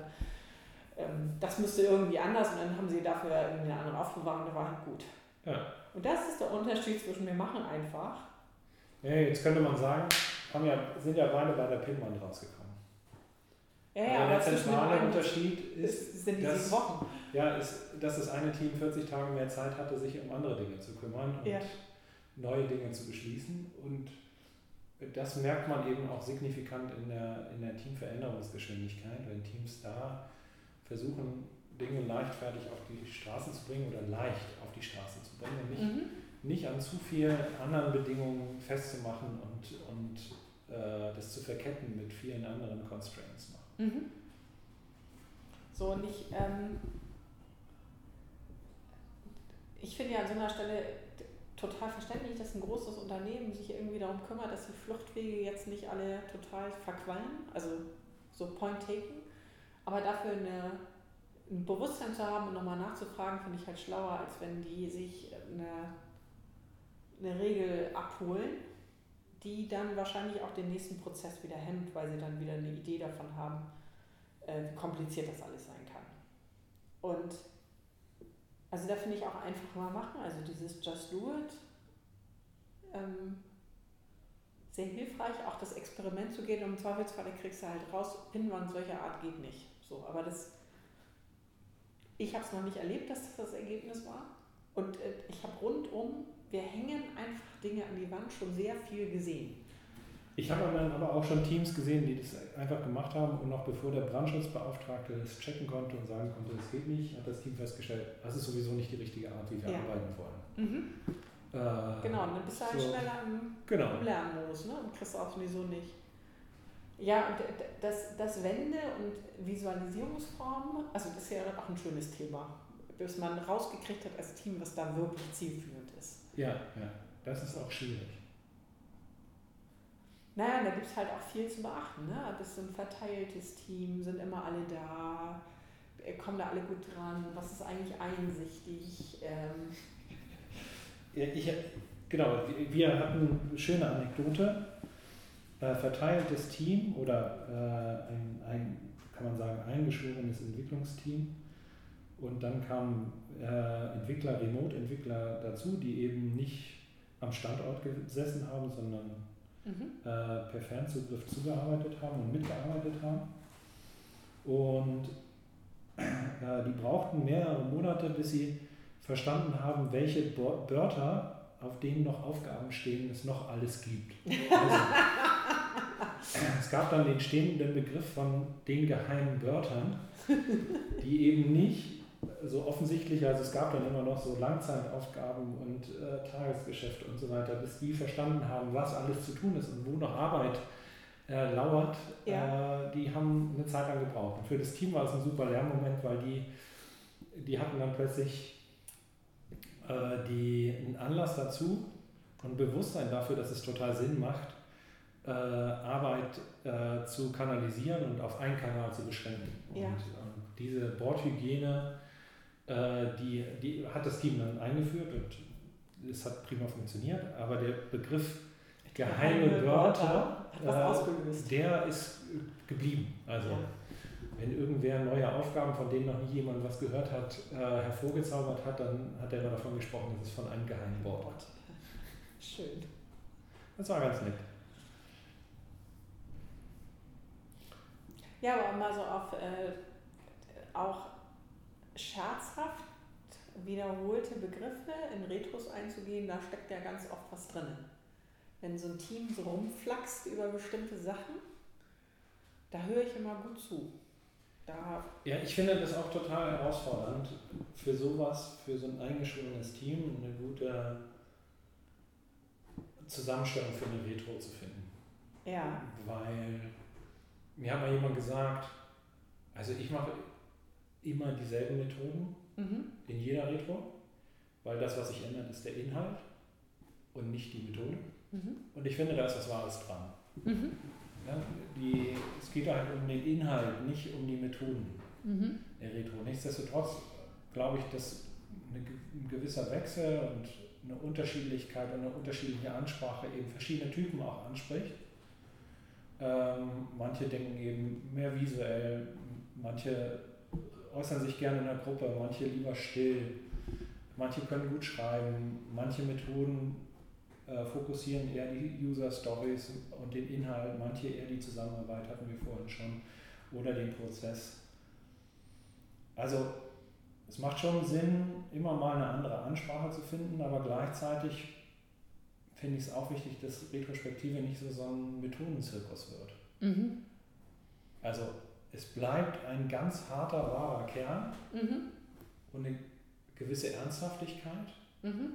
ähm, das müsste irgendwie anders und dann haben sie dafür irgendwie eine andere Aufbewahrung und das war halt gut. Ja. Und das ist der Unterschied zwischen wir machen einfach Hey, jetzt könnte man sagen, haben ja, sind ja beide bei der Pinwand rausgekommen. Ja, ja, aber der zentrale Unterschied ist, ist, sind die dass, Wochen. Ja, ist, dass das eine Team 40 Tage mehr Zeit hatte, sich um andere Dinge zu kümmern und Ja. neue Dinge zu beschließen. Und das merkt man eben auch signifikant in der, in der Teamveränderungsgeschwindigkeit, wenn Teams da versuchen, Dinge leichtfertig auf die Straße zu bringen oder leicht auf die Straße zu bringen und nicht, Mhm. Nicht an zu vielen anderen Bedingungen festzumachen und, und äh, das zu verketten mit vielen anderen Constraints machen. Mhm. So, und ich, ähm, ich finde ja an so einer Stelle total verständlich, dass ein großes Unternehmen sich irgendwie darum kümmert, dass die Fluchtwege jetzt nicht alle total verquallen, also so point taken, aber dafür eine, ein Bewusstsein zu haben und nochmal nachzufragen, finde ich halt schlauer, als wenn die sich eine, eine Regel abholen, die dann wahrscheinlich auch den nächsten Prozess wieder hemmt, weil sie dann wieder eine Idee davon haben, äh, wie kompliziert das alles sein kann. Und also da finde ich auch einfach mal machen, also dieses Just Do It, ähm, sehr hilfreich, auch das Experiment zu gehen und im Zweifelsfall kriegst du halt raus, Pinnwand solcher Art geht nicht. So, aber das, ich habe es noch nicht erlebt, dass das das Ergebnis war. Und äh, ich habe rundum, wir hängen einfach Dinge an die Wand, schon sehr viel gesehen. Ich habe dann aber auch schon Teams gesehen, die das einfach gemacht haben und noch bevor der Brandschutzbeauftragte das checken konnte und sagen konnte, das geht nicht, hat das Team festgestellt, das ist sowieso nicht die richtige Art, wie wir Ja. arbeiten wollen. Mhm. Äh, Genau, und dann bist du halt so. schneller im Genau. im Lernmodus ne? und kriegst auch sowieso nicht. Ja, und das, das Wende und Visualisierungsformen, also das ist ja auch ein schönes Thema, bis man rausgekriegt hat als Team, was da wirklich zielführend ist. Ja, ja, das ist auch schwierig. Naja, da gibt es halt auch viel zu beachten. Ne? Das ist ein verteiltes Team, sind immer alle da, äh, kommen da alle gut dran, was ist eigentlich einsichtig. Ähm, Ja, ich, genau, wir- wir hatten eine schöne Anekdote. Äh, verteiltes Team oder äh, ein, ein, kann man sagen, eingeschworenes Entwicklungsteam. Und dann kamen äh, Entwickler, Remote-Entwickler dazu, die eben nicht am Standort gesessen haben, sondern mhm. äh, per Fernzugriff zugearbeitet haben und mitgearbeitet haben. Und äh, die brauchten mehrere Monate, bis sie verstanden haben, welche Bo- Wörter, auf denen noch Aufgaben stehen, es noch alles gibt. Also, es gab dann den stehenden Begriff von den geheimen Wörtern, die eben nicht so offensichtlich, also es gab dann immer noch so Langzeitaufgaben und äh, Tagesgeschäfte und so weiter, bis die verstanden haben, was alles zu tun ist und wo noch Arbeit äh, lauert, Ja. äh, die haben eine Zeit lang gebraucht. Und für das Team war es ein super Lernmoment, weil die, die hatten dann plötzlich äh, die, einen Anlass dazu und Bewusstsein dafür, dass es total Sinn macht, äh, Arbeit äh, zu kanalisieren und auf einen Kanal zu beschränken. Ja. Und ähm, diese Bordhygiene, die, die hat das Team dann eingeführt und es hat prima funktioniert, aber der Begriff geheime Wörter, hat was äh, der ist äh, geblieben. Also Ja. wenn irgendwer neue Aufgaben, von denen noch nie jemand was gehört hat, äh, hervorgezaubert hat, dann hat er immer davon gesprochen, dass es von einem geheimen Wort. Wort. Schön. Das war ganz nett. Ja, aber mal so auf äh, auch scherzhaft wiederholte Begriffe in Retros einzugehen, da steckt ja ganz oft was drin. Wenn so ein Team so rumflaxt über bestimmte Sachen, da höre ich immer gut zu. Da, Ja, ich finde das auch total herausfordernd, für sowas, für so ein eingeschworenes Team eine gute Zusammenstellung für eine Retro zu finden. ja, Weil mir hat mal jemand gesagt, also ich mache immer dieselben Methoden mhm. in jeder Retro, weil das, was sich ändert, ist der Inhalt und nicht die Methode. Mhm. Und ich finde, da ist was Wahres dran. Mhm. Ja, die, es geht halt um den Inhalt, nicht um die Methoden Mhm. der Retro. Nichtsdestotrotz glaube ich, dass ein gewisser Wechsel und eine Unterschiedlichkeit und eine unterschiedliche Ansprache eben verschiedene Typen auch anspricht. Ähm, manche denken eben mehr visuell, manche äußern sich gerne in der Gruppe, manche lieber still, manche können gut schreiben, manche Methoden äh, fokussieren eher die User Stories und den Inhalt, manche eher die Zusammenarbeit hatten wir vorhin schon oder den Prozess. Also es macht schon Sinn, immer mal eine andere Ansprache zu finden, aber gleichzeitig finde ich es auch wichtig, dass Retrospektive nicht so, so ein Methodenzirkus wird. Mhm. Also es bleibt ein ganz harter, wahrer Kern mhm. und eine gewisse Ernsthaftigkeit mhm.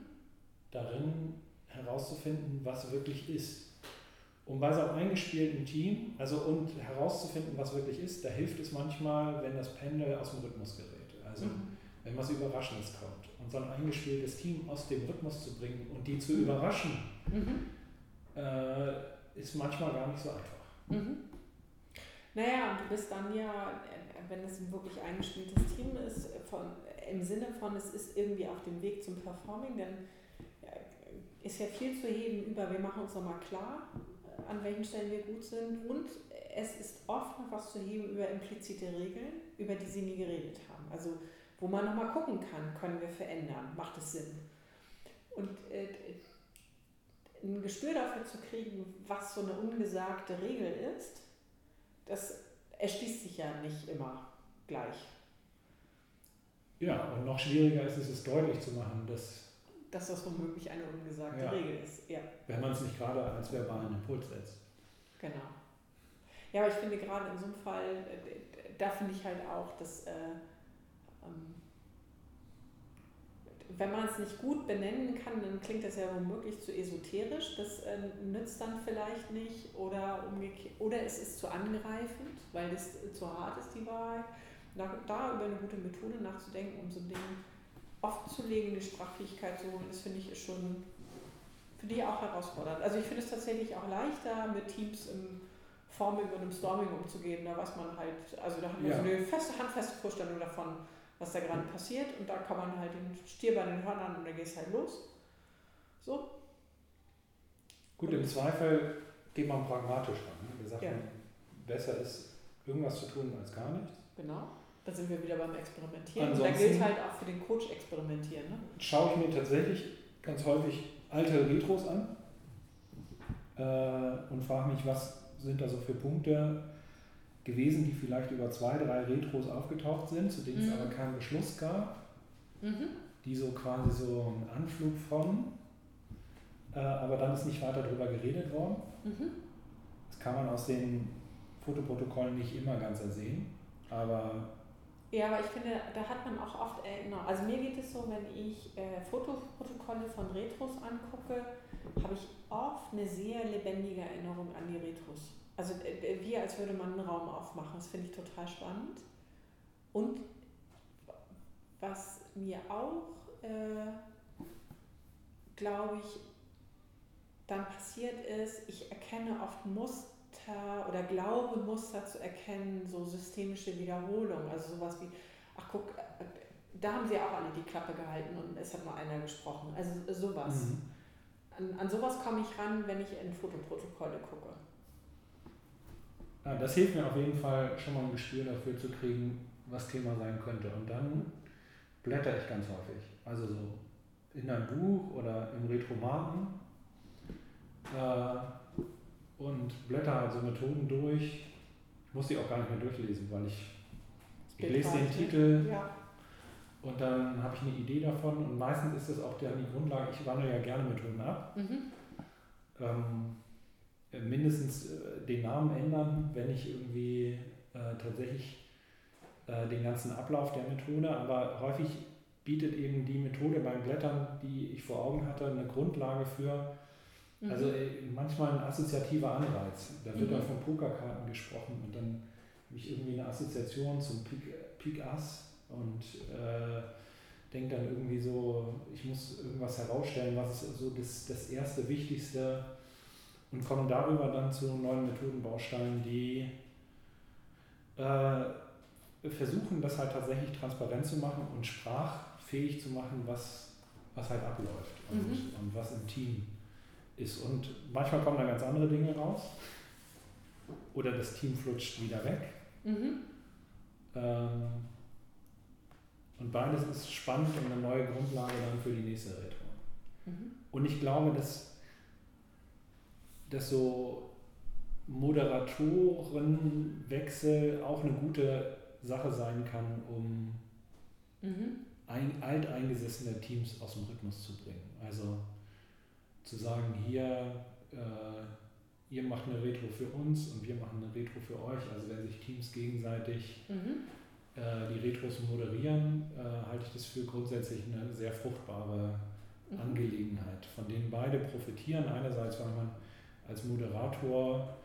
darin herauszufinden, was wirklich ist. Und bei so einem eingespielten Team, also und herauszufinden, was wirklich ist, da hilft es manchmal, wenn das Pendel aus dem Rhythmus gerät. Also mhm. wenn was Überraschendes kommt. Und so ein eingespieltes Team aus dem Rhythmus zu bringen und die zu mhm. überraschen, mhm. äh, ist manchmal gar nicht so einfach. Naja, und du bist dann ja, wenn es ein wirklich eingespieltes Team ist, von, im Sinne von, es ist irgendwie auf dem Weg zum Performing, dann ist ja viel zu heben über, wir machen uns nochmal klar, an welchen Stellen wir gut sind und es ist oft noch was zu heben über implizite Regeln, über die sie nie geredet haben. Also wo man nochmal gucken kann, können wir verändern, macht es Sinn. Und äh, ein Gespür dafür zu kriegen, was so eine ungesagte Regel ist, das erschließt sich ja nicht immer gleich. Ja, und noch schwieriger ist es, es deutlich zu machen, dass dass das womöglich eine ungesagte ja. Regel ist. Ja. Wenn man es nicht gerade als verbalen Impuls setzt. Genau. Ja, aber ich finde gerade in so einem Fall, da finde ich halt auch, dass äh, ähm, wenn man es nicht gut benennen kann, dann klingt das ja womöglich zu esoterisch. Das äh, nützt dann vielleicht nicht oder umgekehrt. Oder es ist zu angreifend, weil es zu hart ist, die Wahrheit. Da, da über eine gute Methode nachzudenken, um so ein Ding offenzulegen, die Sprachfähigkeit zu holen, das finde ich ist schon für die auch herausfordernd. Also ich finde es tatsächlich auch leichter, mit Teams im Forming und im Storming umzugehen. Da weiß man halt, also da hat man ja. so eine feste, handfeste Vorstellung davon, was da gerade passiert und da kann man halt den Stier bei den Hörnern und dann geht es halt los. So. Gut, im Zweifel geht man pragmatisch ran. Ne? Wir sagen, ja. besser ist, irgendwas zu tun als gar nichts. Genau. Da sind wir wieder beim Experimentieren. und da gilt halt auch für den Coach experimentieren. Ne? Schaue ich mir tatsächlich ganz häufig alte Retros an äh, und frage mich, was sind da so für Punkte gewesen, die vielleicht über zwei, drei Retros aufgetaucht sind, zu denen mhm. es aber keinen Beschluss gab, mhm. die so quasi so ein Anflug von, äh, aber dann ist nicht weiter darüber geredet worden. Mhm. Das kann man aus den Fotoprotokollen nicht immer ganz ersehen, aber ja, aber ich finde, da hat man auch oft Erinnerungen. Also mir geht es so, wenn ich äh, Fotoprotokolle von Retros angucke, habe ich oft eine sehr lebendige Erinnerung an die Retros. Also äh, wie als würde man einen Raum aufmachen. Das finde ich total spannend. Und was mir auch, äh, glaube ich, dann passiert ist, ich erkenne oft Muster oder glaube Muster zu erkennen, so systemische Wiederholung, also sowas wie, ach guck, äh, da haben sie auch alle die Klappe gehalten und es hat mal einer gesprochen, also sowas. Mhm. An, an sowas komme ich ran, wenn ich in Fotoprotokolle gucke. Ja, das hilft mir auf jeden Fall schon mal ein Gespür dafür zu kriegen, was Thema sein könnte. Und dann blätter ich ganz häufig. Also so in einem Buch oder im Retromaten. Äh, und blätter also Methoden durch. Ich muss die auch gar nicht mehr durchlesen, weil ich, ich lese den Titel ja. und dann habe ich eine Idee davon und meistens ist das auch dann die Grundlage. Ich wandle ja gerne Methoden ab. Mhm. Ähm, mindestens äh, den Namen ändern, wenn ich irgendwie äh, tatsächlich äh, den ganzen Ablauf der Methode, aber häufig bietet eben die Methode beim Blättern, die ich vor Augen hatte, eine Grundlage für Mhm. Also äh, manchmal ein assoziativer Anreiz. Da wird mhm. dann von Pokerkarten gesprochen und dann habe ich irgendwie eine Assoziation zum Pik, Pik Ass und äh, denke dann irgendwie so, ich muss irgendwas herausstellen, was ist so das, das erste, wichtigste und komme darüber dann zu neuen Methodenbausteinen, die äh, versuchen, das halt tatsächlich transparent zu machen und sprachfähig zu machen, was, was halt abläuft und, mhm. und was im Team ist. Und manchmal kommen da ganz andere Dinge raus. Oder das Team flutscht wieder weg. Mhm. Ähm, und beides ist spannend und eine neue Grundlage dann für die nächste Retro. Mhm. Und ich glaube, dass dass so Moderatorenwechsel auch eine gute Sache sein kann, um mhm. ein, alteingesessene Teams aus dem Rhythmus zu bringen. Also zu sagen, hier, äh, ihr macht eine Retro für uns und wir machen eine Retro für euch. Also wenn sich Teams gegenseitig mhm. äh, die Retros moderieren, äh, halte ich das für grundsätzlich eine sehr fruchtbare mhm. Angelegenheit, von denen beide profitieren. Einerseits, weil man als Moderator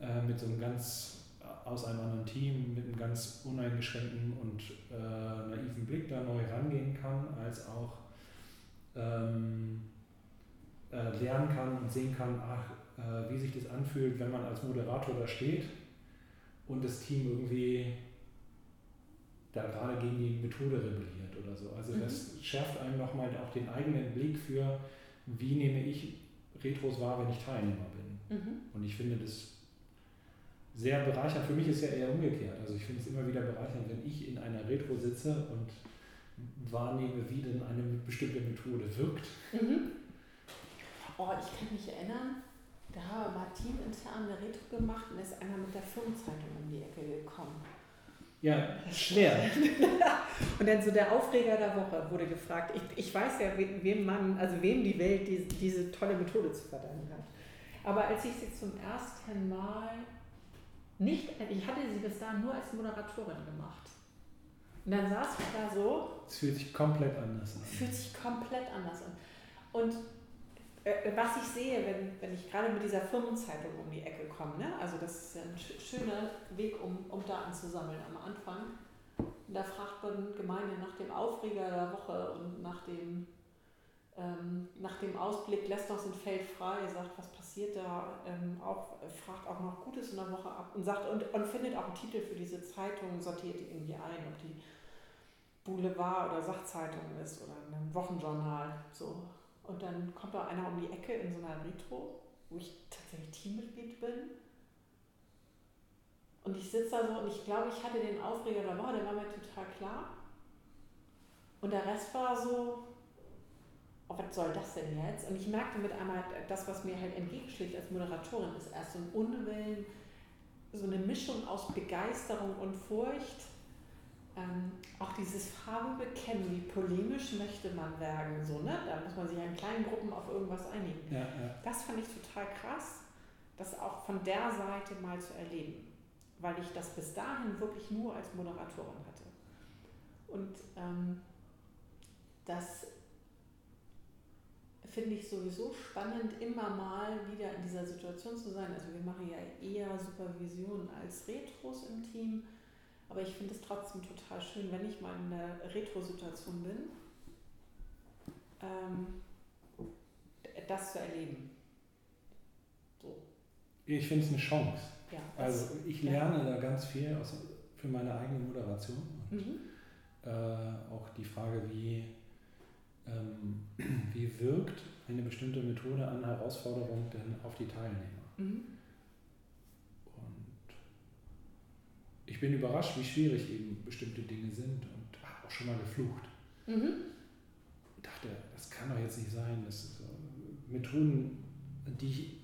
äh, mit so einem ganz aus einem anderen Team mit einem ganz uneingeschränkten und äh, naiven Blick da neu rangehen kann, als auch ähm, äh, lernen kann und sehen kann, ach, äh, wie sich das anfühlt, wenn man als Moderator da steht und das Team irgendwie da gerade gegen die Methode rebelliert oder so. Also mhm. das schärft einem nochmal auch den eigenen Blick für, wie nehme ich Retros wahr, wenn ich Teilnehmer bin. Mhm. Und ich finde das sehr bereichernd. Für mich ist ja eher umgekehrt. Also ich finde es immer wieder bereichernd, wenn ich in einer Retro sitze und wahrnehme, wie denn eine bestimmte Methode wirkt. Mhm. Oh, ich kann mich erinnern, da haben wir Martin intern eine Retro gemacht und ist einer mit der Firmenzeitung um die Ecke gekommen. Ja, schwer. und dann so der Aufreger der Woche wurde gefragt. Ich, ich weiß ja, wem man, also wem die Welt diese, diese tolle Methode zu verdanken hat. Aber als ich sie zum ersten Mal nicht, ich hatte sie bis dahin nur als Moderatorin gemacht. Und dann saß ich da so. Es fühlt sich komplett anders an. Es fühlt sich komplett anders an. Und was ich sehe, wenn, wenn ich gerade mit dieser Firmenzeitung um die Ecke komme, ne? also das ist ein schöner Weg, um, um Daten zu sammeln am Anfang. Und da fragt man Gemeinde nach dem Aufreger der Woche und nach dem, ähm, nach dem Ausblick, lässt noch so ein Feld frei, sagt, was passiert da, ähm, auch, fragt auch noch Gutes in der Woche ab und sagt und, und findet auch einen Titel für diese Zeitung, sortiert die irgendwie ein, ob die Boulevard- oder Sachzeitung ist oder ein Wochenjournal. So. Und dann kommt da einer um die Ecke in so einer Retro, wo ich tatsächlich Teammitglied bin. Und ich sitze da so und ich glaube, ich hatte den Aufreger der Woche, der war mir total klar. Und der Rest war so, oh, was soll das denn jetzt? Und ich merkte mit einmal, das, was mir halt entgegenschlägt als Moderatorin, ist erst so ein Unwillen, so eine Mischung aus Begeisterung und Furcht ähm, auch dieses Farbe bekennen, wie polemisch möchte man werden, so, ne? Da muss man sich in kleinen Gruppen auf irgendwas einigen. Ja, ja. Das fand ich total krass, das auch von der Seite mal zu erleben, weil ich das bis dahin wirklich nur als Moderatorin hatte. Und ähm, das finde ich sowieso spannend, immer mal wieder in dieser Situation zu sein. Also wir machen ja eher Supervision als Retros im Team aber ich finde es trotzdem total schön, wenn ich mal in einer Retro-Situation bin, ähm, das zu erleben. So. Ich finde es eine Chance. Ja, also ich lerne ja. da ganz viel aus, für meine eigene Moderation. Und, mhm. äh, auch die Frage, wie, ähm, wie wirkt eine bestimmte Methode an Herausforderung denn auf die Teilnehmer. Mhm. Ich bin überrascht, wie schwierig eben bestimmte Dinge sind und habe auch schon mal geflucht. Mhm. dachte, das kann doch jetzt nicht sein. Das so Methoden, die ich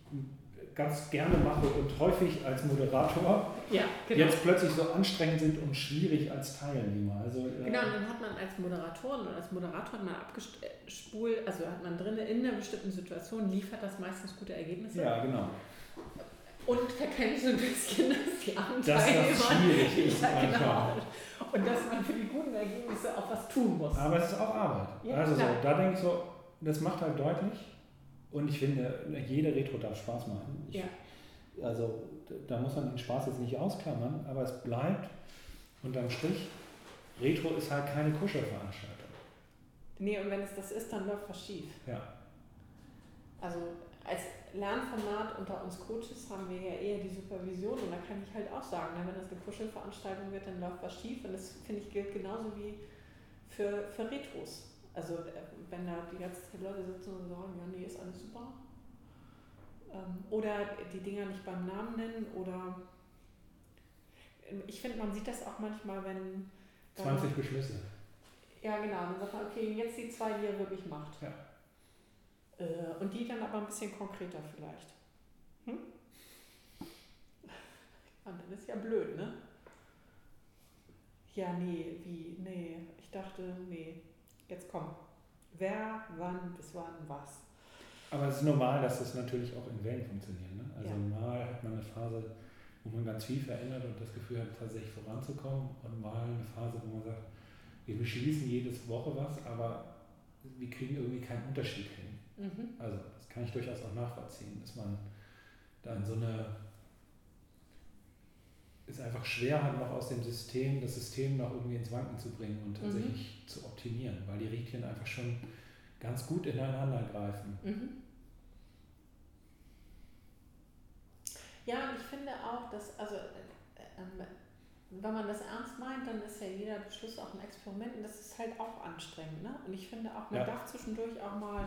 ganz gerne mache und häufig als Moderator ja, genau. jetzt plötzlich so anstrengend sind und schwierig als Teilnehmer. Also, äh genau, und dann hat man als Moderatorin oder als Moderator mal abgespult, also hat man drin in einer bestimmten Situation, liefert das meistens gute Ergebnisse. Ja, genau. Und verkennt so ein bisschen, dass die Dass das schwierig ist ja, genau. Und dass man für die guten Ergebnisse auch was tun muss. Aber es ist auch Arbeit. Ja, also so, da denke ich so, das macht halt deutlich. Und ich finde, jede Retro darf Spaß machen. Ich, ja. Also da muss man den Spaß jetzt nicht ausklammern, aber es bleibt unterm Strich, Retro ist halt keine Kuschelveranstaltung. Nee, und wenn es das ist, dann läuft was schief. Ja. Also als Lernformat unter uns Coaches haben wir ja eher die Supervision und da kann ich halt auch sagen, ne, wenn das eine Kuschelveranstaltung wird, dann läuft was schief und das finde ich gilt genauso wie für, für Retros. Also äh, wenn da die ganzen Leute sitzen und sagen, ja nee, ist alles super. Ähm, oder die Dinger nicht beim Namen nennen oder ähm, ich finde, man sieht das auch manchmal, wenn... 20 Beschlüsse. Ja genau, dann sagt man, okay, jetzt die zwei, die er wirklich macht. Ja. Äh, und die dann aber ein bisschen konkreter vielleicht. Hm? Und dann ist ja blöd, ne? Ja, nee, wie? Nee, ich dachte, nee, jetzt komm. Wer, wann, bis wann, was? Aber es ist normal, dass das natürlich auch in Wellen funktioniert. Ne? Also Ja. mal hat man eine Phase, wo man ganz viel verändert und das Gefühl hat, tatsächlich voranzukommen. Und mal eine Phase, wo man sagt, wir beschließen jedes Woche was, aber wir kriegen irgendwie keinen Unterschied hin. Mhm. Also das kann ich durchaus auch nachvollziehen, dass man da in so eine es einfach schwer hat, noch aus dem System, das System noch irgendwie ins Wanken zu bringen und tatsächlich zu optimieren, weil die Rädchen einfach schon ganz gut ineinander greifen. Mhm. Ja, und ich finde auch, dass, also, äh, ähm, wenn man das ernst meint, dann ist ja jeder Beschluss auch ein Experiment und das ist halt auch anstrengend. Ne? Und ich finde auch, man Ja. darf zwischendurch auch mal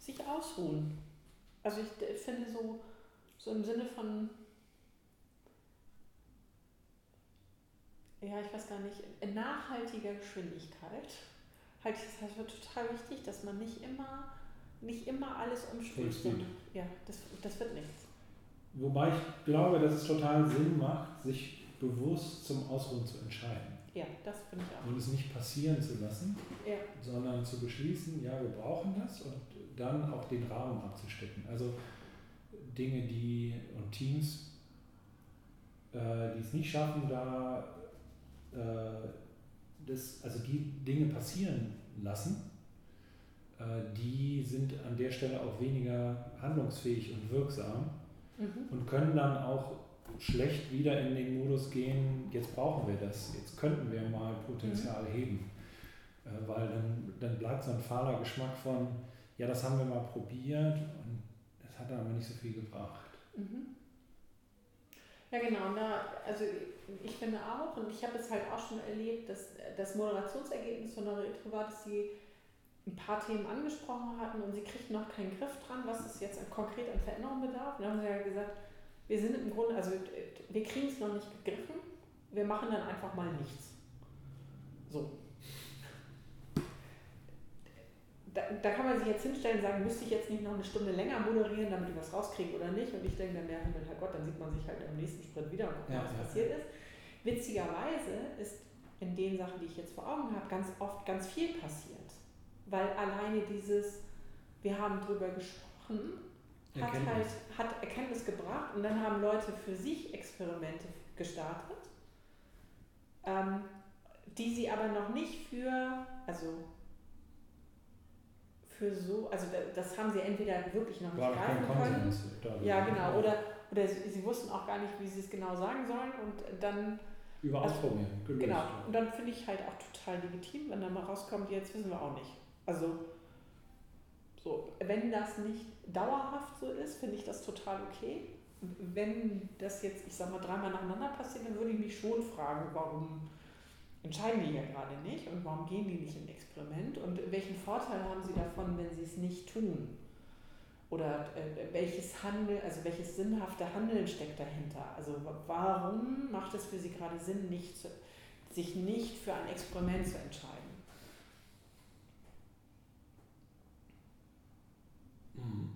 sich ausruhen. Also ich finde so, so im Sinne von, ja, ich weiß gar nicht, in nachhaltiger Geschwindigkeit halte ich das halt für total wichtig, dass man nicht immer, nicht immer alles. Vollzieht. Ja, das, das wird nichts. Wobei ich glaube, dass es total Sinn macht, sich bewusst zum Ausruhen zu entscheiden Ja, das finde ich auch. und es nicht passieren zu lassen, Ja. sondern zu beschließen, ja, wir brauchen das und dann auch den Rahmen abzustecken. Also Dinge, die und Teams, äh, die es nicht schaffen, da äh, das, also die Dinge passieren lassen, äh, die sind an der Stelle auch weniger handlungsfähig und wirksam Mhm. und können dann auch schlecht wieder in den Modus gehen, jetzt brauchen wir das, jetzt könnten wir mal Potenzial heben. Äh, weil dann, dann bleibt so ein fahler Geschmack von, ja, das haben wir mal probiert und das hat dann aber nicht so viel gebracht. Mhm. Ja, genau. Und da, also ich finde auch, und ich habe es halt auch schon erlebt, dass das Moderationsergebnis von der Retro war, dass sie ein paar Themen angesprochen hatten und sie kriegten noch keinen Griff dran, was es jetzt konkret an Veränderungen bedarf. Und dann haben sie ja gesagt, wir sind im Grunde, also wir kriegen es noch nicht gegriffen, wir machen dann einfach mal nichts. So. Da, da kann man sich jetzt hinstellen und sagen, müsste ich jetzt nicht noch eine Stunde länger moderieren, damit ich was rauskriege oder nicht. Und ich denke dann, ja, Himmel, Herrgott, dann sieht man sich halt im nächsten Sprint wieder und guckt, Ja, was ja. passiert ist. Witzigerweise ist in den Sachen, die ich jetzt vor Augen habe, ganz oft ganz viel passiert. Weil alleine dieses, wir haben drüber gesprochen, hat Erkenntnis. halt hat Erkenntnis gebracht und dann haben Leute für sich Experimente gestartet, ähm, die sie aber noch nicht für, also für so, also da- das haben sie entweder wirklich noch nicht War greifen können. Konsens. Ja, genau. Oder, oder sie, sie wussten auch gar nicht, wie sie es genau sagen sollen. Und dann, Über Also, Ausprobieren, gelöst. genau. Und dann finde ich halt auch total legitim, wenn dann mal rauskommt, jetzt wissen wir auch nicht. Also, so, wenn das nicht dauerhaft so ist, finde ich das total okay. Wenn das jetzt, ich sag mal, dreimal nacheinander passiert, dann würde ich mich schon fragen, warum entscheiden die ja gerade nicht und warum gehen die nicht in Experiment und welchen Vorteil haben sie davon, wenn sie es nicht tun? Oder äh, welches Handel, also welches sinnhafte Handeln steckt dahinter? Also wa- warum macht es für sie gerade Sinn, nicht zu, sich nicht für ein Experiment zu entscheiden? Mhm.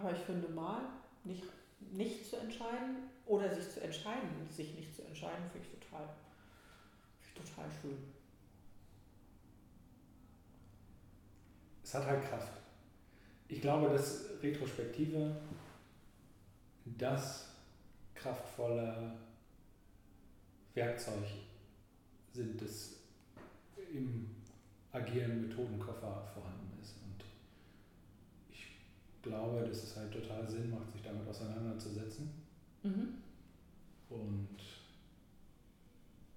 Aber ich finde mal, nicht, nicht zu entscheiden oder sich zu entscheiden, sich nicht zu entscheiden, finde ich total, finde ich total schön. Es hat halt Kraft. Ich glaube, dass Retrospektive das kraftvolle Werkzeug sind, das im agilen Methodenkoffer vorhanden ist. Und ich glaube, dass es halt total Sinn macht, sich damit auseinanderzusetzen Mhm. und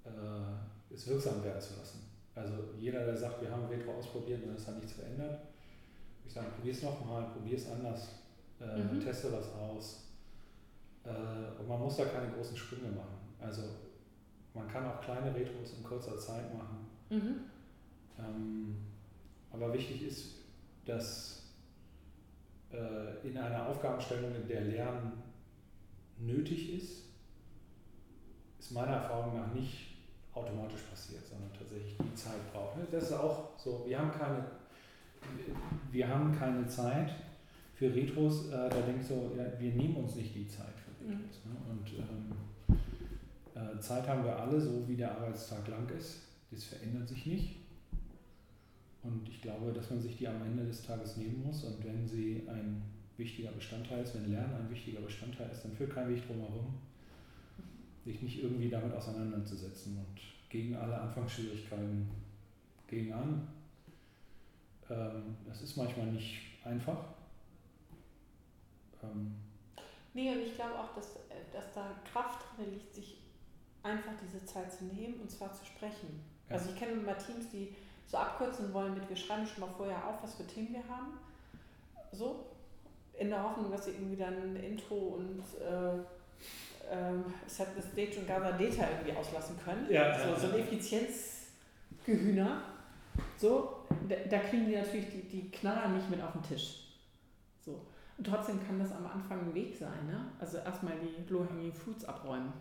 äh, es wirksam werden zu lassen. Also jeder, der sagt, wir haben Retro ausprobiert und es hat nichts verändert, ich sage, probier es nochmal, probier es anders, äh, Mhm. teste was aus. Äh, und man muss da keine großen Sprünge machen. Also man kann auch kleine Retros in kurzer Zeit machen. Mhm. Ähm, aber wichtig ist, dass äh, in einer Aufgabenstellung, in der Lernen nötig ist, ist meiner Erfahrung nach nicht automatisch passiert, sondern tatsächlich die Zeit braucht. Das ist auch so, wir haben keine, wir haben keine Zeit für Retros, äh, da denke ich so, wir nehmen uns nicht die Zeit für Retros. Mhm. Ne? Und ähm, äh, Zeit haben wir alle, so wie der Arbeitstag lang ist. Das verändert sich nicht. Und ich glaube, dass man sich die am Ende des Tages nehmen muss. Und wenn sie ein wichtiger Bestandteil ist, wenn Lernen ein wichtiger Bestandteil ist, dann führt kein Weg drum herum, sich nicht irgendwie damit auseinanderzusetzen und gegen alle Anfangsschwierigkeiten gegen an. Ähm, das ist manchmal nicht einfach. Ähm nee, und ich glaube auch, dass, dass da Kraft drin liegt, sich einfach diese Zeit zu nehmen und zwar zu sprechen. Ja. Also ich kenne mal Teams, die so abkürzen wollen mit, wir schreiben schon mal vorher auf, was für Themen wir haben. So, in der Hoffnung, dass sie irgendwie dann Intro und äh, äh, Set the Stage und Gather Data irgendwie auslassen können. Ja, so, so ein Effizienzgehühner. So, da, da, kriegen die natürlich die, die Knaller nicht mit auf den Tisch. So. Und trotzdem kann das am Anfang ein Weg sein. Ne? Also erstmal die Low-Hanging Fruits abräumen.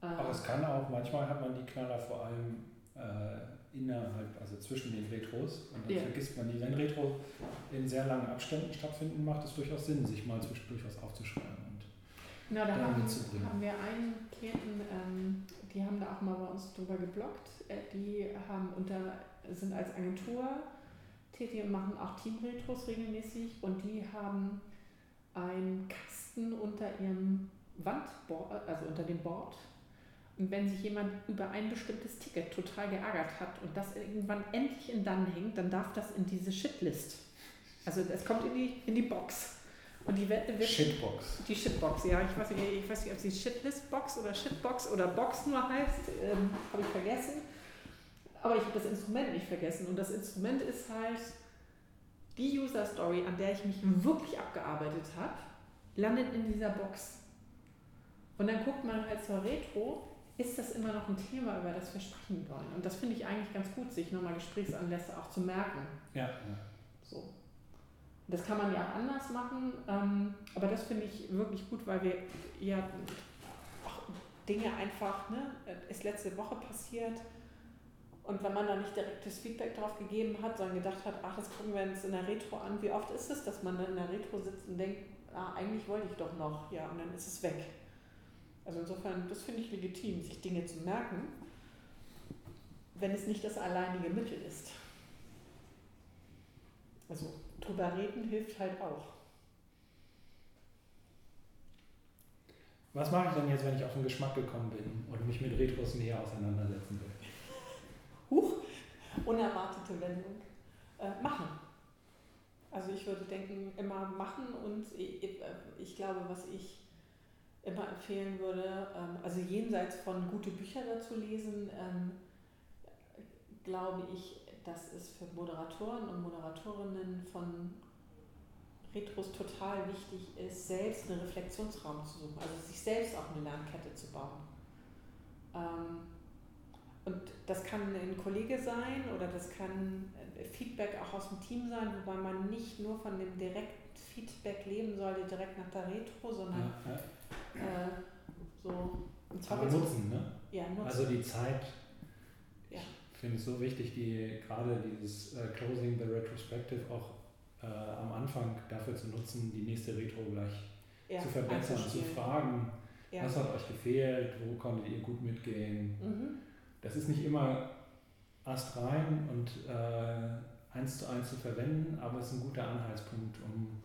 Aber es kann auch, manchmal hat man die Knaller vor allem äh, innerhalb, also zwischen den Retros. Und dann ja. vergisst man die. Wenn Retro in sehr langen Abständen stattfinden, macht es durchaus Sinn, sich mal zwischendurch was aufzuschreiben und genau, da haben, haben wir einen Klienten, ähm, die haben da auch mal bei uns drüber geblockt. Äh, die haben unter, sind als Agentur tätig und machen auch Team-Retros regelmäßig und die haben einen Kasten unter ihrem Wandboard, also unter dem Board wenn sich jemand über ein bestimmtes Ticket total geärgert hat und das irgendwann endlich in dann hängt, dann darf das in diese Shitlist. Also es kommt in die, in die Box. Und die wird, wird Shitbox. Die Shitbox, ja. Ich weiß, nicht, ich weiß nicht, ob sie Shitlist-Box oder Shitbox oder Box nur heißt. Ähm, habe ich vergessen. Aber ich habe das Instrument nicht vergessen. Und das Instrument ist halt die User Story, an der ich mich wirklich abgearbeitet habe, landet in dieser Box. Und dann guckt man halt zur Retro ist das immer noch ein Thema, über das wir sprechen wollen. Und das finde ich eigentlich ganz gut, sich nochmal Gesprächsanlässe auch zu merken. Ja. ja. So. Das kann man ja auch anders machen, ähm, aber das finde ich wirklich gut, weil wir ja auch Dinge einfach, ne, ist letzte Woche passiert und wenn man da nicht direktes Feedback darauf gegeben hat, sondern gedacht hat, ach, das gucken wir uns in der Retro an, wie oft ist es, dass man dann in der Retro sitzt und denkt, ah, eigentlich wollte ich doch noch, ja, und dann ist es weg. Also insofern, das finde ich legitim, sich Dinge zu merken, wenn es nicht das alleinige Mittel ist. Also drüber reden hilft halt auch. Was mache ich denn jetzt, wenn ich auf den Geschmack gekommen bin und mich mit Retros näher auseinandersetzen will? Huch, unerwartete Wendung. Äh, machen. Also ich würde denken, immer machen und ich, ich glaube, was ich immer empfehlen würde, ähm, also jenseits von gute Bücher dazu lesen, ähm, glaube ich, dass es für Moderatoren und Moderatorinnen von Retros total wichtig ist, selbst einen Reflexionsraum zu suchen, also sich selbst auch eine Lernkette zu bauen. Ähm, und das kann ein Kollege sein oder das kann Feedback auch aus dem Team sein, wobei man nicht nur von dem Direktfeedback leben sollte, direkt nach der Retro, sondern ja, ja äh, so Aber nutzen, ne? Ja, nutzen. Also die Zeit. Ja. Ich finde es so wichtig, die gerade dieses äh, Closing the Retrospective auch äh, am Anfang dafür zu nutzen, die nächste Retro gleich ja, zu verbessern, zu fragen, ja. was hat euch gefehlt, wo konntet ihr gut mitgehen. Mhm. Das ist nicht immer Ast rein und äh, eins zu eins zu verwenden, aber es ist ein guter Anhaltspunkt, um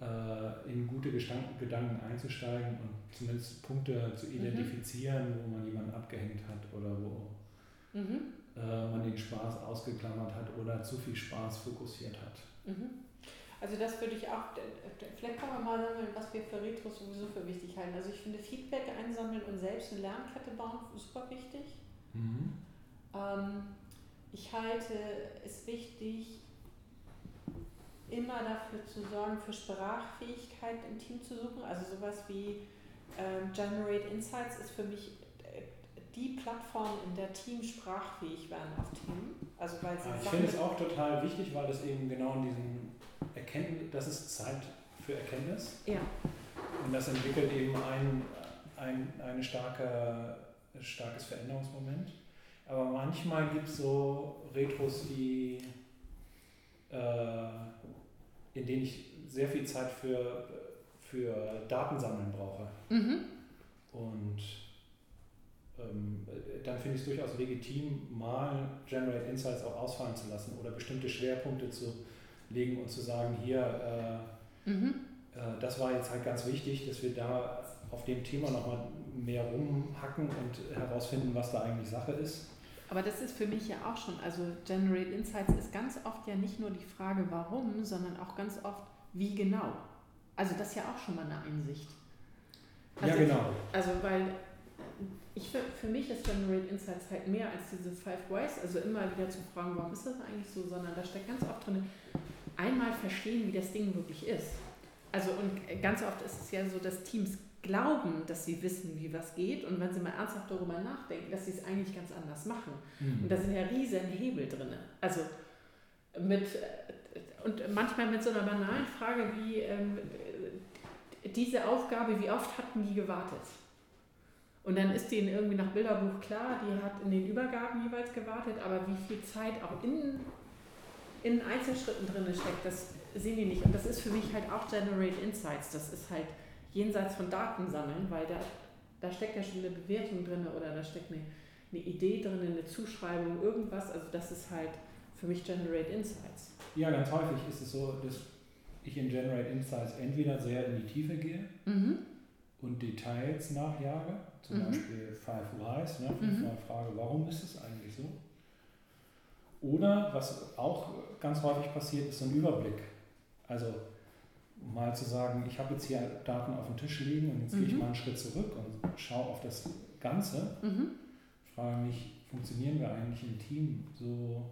äh, in gute Gedanken einzusteigen und zumindest Punkte zu mhm. identifizieren, mhm. wo man jemanden abgehängt hat oder wo mhm. äh, man den Spaß ausgeklammert hat oder zu viel Spaß fokussiert hat. Mhm. Also das würde ich auch, vielleicht kann man mal sammeln, was wir für Retros sowieso für wichtig halten. Also ich finde Feedback einsammeln und selbst eine Lernkette bauen super wichtig. Mhm. Ähm, ich halte es wichtig, immer dafür zu sorgen, für Sprachfähigkeit im Team zu suchen. Also sowas wie äh, Generate Insights ist für mich äh, die Plattform, in der Teams sprachfähig werden auf Themen. Also weil sie ich finde es auch total wichtig, weil das eben genau in diesem Erkenntnis, das ist Zeit für Erkenntnis. Ja. Und das entwickelt eben ein, ein eine starke, starkes Veränderungsmoment. Aber manchmal gibt es so Retros, die äh, in denen ich sehr viel Zeit für, für Datensammeln brauche. Mhm. Und ähm, dann finde ich es durchaus legitim, mal Generate Insights auch ausfallen zu lassen oder bestimmte Schwerpunkte zu legen und zu sagen, hier, äh, mhm. äh, das war jetzt halt ganz wichtig, dass wir da auf dem Thema nochmal mehr rumhacken und herausfinden, was da eigentlich Sache ist. Aber das ist für mich ja auch schon, also Generate Insights ist ganz oft ja nicht nur die Frage, warum, sondern auch ganz oft, wie genau. Also das ist ja auch schon mal eine Einsicht. Also ja, genau. Also weil ich für, für mich ist Generate Insights halt mehr als diese Five Ways, also immer wieder zu fragen, warum ist das eigentlich so, sondern da steckt ganz oft drin, einmal verstehen, wie das Ding wirklich ist. Also und ganz oft ist es ja so, dass Teams glauben, dass sie wissen, wie was geht und wenn sie mal ernsthaft darüber nachdenken, dass sie es eigentlich ganz anders machen. Mhm. Und da sind ja riesen Hebel drin. Also mit und manchmal mit so einer banalen Frage wie ähm, diese Aufgabe, wie oft hatten die gewartet? Und dann ist denen irgendwie nach Bilderbuch klar, die hat in den Übergaben jeweils gewartet, aber wie viel Zeit auch in, in Einzelschritten drin steckt, das sehen die nicht. Und das ist für mich halt auch Generate Insights. Das ist halt jenseits von Daten sammeln, weil da, da steckt ja schon eine Bewertung drin oder da steckt eine, eine Idee drin, eine Zuschreibung, irgendwas. Also das ist halt für mich Generate Insights. Ja, ganz häufig ist es so, dass ich in Generate Insights entweder sehr in die Tiefe gehe mhm. und Details nachjage, zum mhm. Beispiel Five Whys, ne, fünfmal mhm. Frage, warum ist es eigentlich so? Oder was auch ganz häufig passiert, ist so ein Überblick. Also mal zu sagen, ich habe jetzt hier Daten auf dem Tisch liegen und jetzt mhm. gehe ich mhm. mal einen Schritt zurück und schaue auf das Ganze. Mhm. Frage mich, funktionieren wir eigentlich im Team so,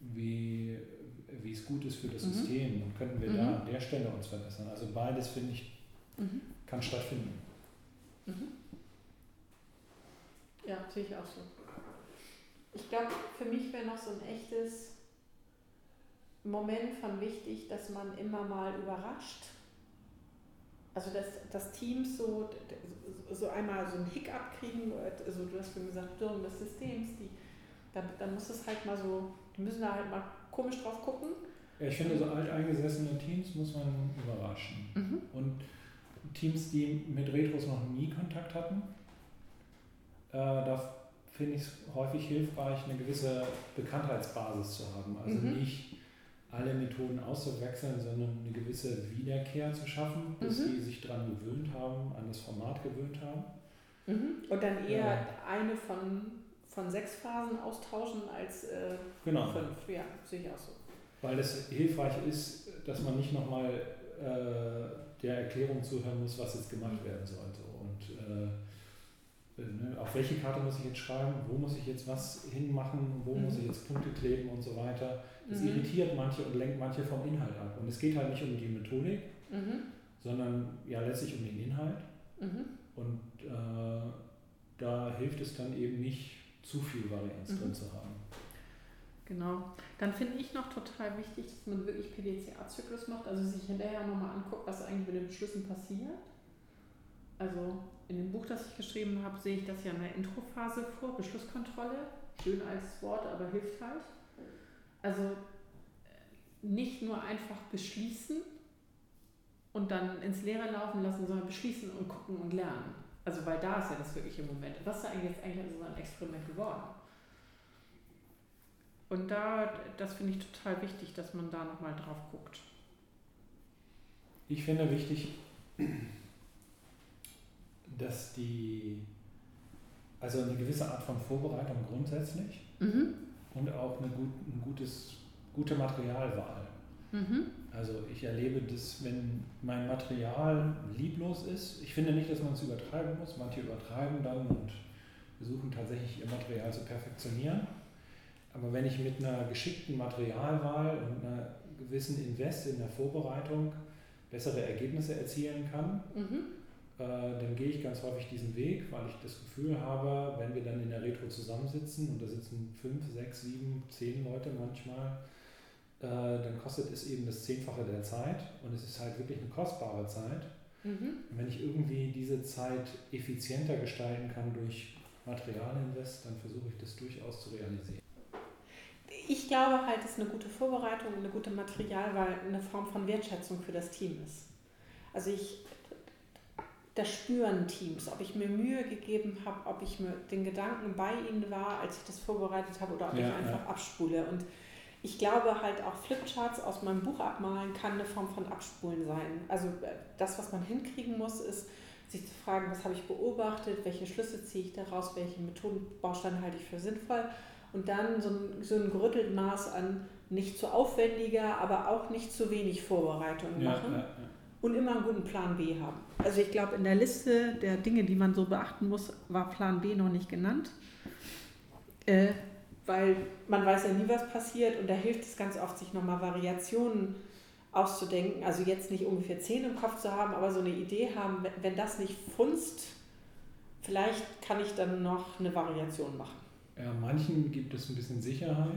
wie, wie es gut ist für das mhm. System und könnten wir da mhm. an der Stelle uns verbessern? Also beides, finde ich, mhm. kann stattfinden. Ja, sehe ich auch so. Ich glaube, für mich wäre noch so ein echtes Moment von wichtig, dass man immer mal überrascht. Also dass, dass Teams so, so einmal so einen Hiccup kriegen, also du hast vorhin gesagt, Störung des Systems, die, dann, dann muss es halt mal so, die müssen da halt mal komisch drauf gucken. Ja, ich finde, so alteingesessene Teams muss man überraschen. Mhm. Und Teams, die mit Retros noch nie Kontakt hatten, äh, da finde ich es häufig hilfreich, eine gewisse Bekanntheitsbasis zu haben. Also mhm. nicht alle Methoden auszuwechseln, sondern eine gewisse Wiederkehr zu schaffen, bis mhm. die sich daran gewöhnt haben, an das Format gewöhnt haben. Mhm. Und dann eher äh, eine von, von sechs Phasen austauschen als äh, genau. fünf. Ja, sehe ich auch so. Weil es hilfreich ist, dass man nicht nochmal äh, der Erklärung zuhören muss, was jetzt gemacht werden sollte. Und äh, Ne, auf welche Karte muss ich jetzt schreiben, wo muss ich jetzt was hinmachen, wo mhm. muss ich jetzt Punkte kleben und so weiter. Das mhm. irritiert manche und lenkt manche vom Inhalt ab. Und es geht halt nicht um die Methodik, mhm. sondern ja letztlich um den Inhalt. Mhm. Und äh, da hilft es dann eben nicht, zu viel Varianz drin mhm. zu haben. Genau. Dann finde ich noch total wichtig, dass man wirklich PDCA-Zyklus macht, also sich hinterher nochmal anguckt, was eigentlich mit den Beschlüssen passiert. Also in dem Buch, das ich geschrieben habe, sehe ich das ja in der Introphase vor, Beschlusskontrolle. Schön als Wort, aber hilft halt. Also äh, nicht nur einfach beschließen und dann ins Leere laufen lassen, sondern beschließen und gucken und lernen. Also weil da ist ja das wirkliche Moment. Was ist da eigentlich jetzt eigentlich so ein Experiment geworden? Und da, das finde ich total wichtig, dass man da nochmal drauf guckt. Ich finde wichtig, dass die, also eine gewisse Art von Vorbereitung grundsätzlich mhm. und auch eine, gut, ein gutes, gute Materialwahl. Mhm. Also ich erlebe das, wenn mein Material lieblos ist. Ich finde nicht, dass man es übertreiben muss. Manche übertreiben dann und versuchen tatsächlich ihr Material zu perfektionieren. Aber wenn ich mit einer geschickten Materialwahl und einer gewissen Invest in der Vorbereitung bessere Ergebnisse erzielen kann, mhm dann gehe ich ganz häufig diesen Weg, weil ich das Gefühl habe, wenn wir dann in der Retro zusammensitzen und da sitzen fünf, sechs, sieben, zehn Leute manchmal, äh, dann kostet es eben das Zehnfache der Zeit und es ist halt wirklich eine kostbare Zeit. Mhm. Und wenn ich irgendwie diese Zeit effizienter gestalten kann durch Materialinvest, dann versuche ich das durchaus zu realisieren. ich glaube halt, dass eine gute Vorbereitung und eine gute Materialwahl eine Form von Wertschätzung für das Team ist. Also ich, das spüren Teams, ob ich mir Mühe gegeben habe, ob ich mir den Gedanken bei ihnen war, als ich das vorbereitet habe, oder ob ja, ich einfach ja. abspule. Und ich glaube halt auch Flipcharts aus meinem Buch abmalen kann eine Form von Abspulen sein. Also äh, das, was man hinkriegen muss, ist, sich zu fragen, was habe ich beobachtet, welche Schlüsse ziehe ich daraus, welche Methodenbausteine halte ich für sinnvoll und dann so ein, so ein gerüttelt Maß an nicht zu aufwendiger, aber auch nicht zu wenig Vorbereitung machen ja. Und immer einen guten Plan B haben. Also ich glaube, in der Liste der Dinge, die man so beachten muss, war Plan B noch nicht genannt. Äh, weil man weiß ja nie, was passiert und da hilft es ganz oft, sich nochmal Variationen auszudenken. Also jetzt nicht ungefähr zehn im Kopf zu haben, aber so eine Idee haben, wenn das nicht funzt, vielleicht kann ich dann noch eine Variation machen. Ja, manchen gibt es ein bisschen Sicherheit.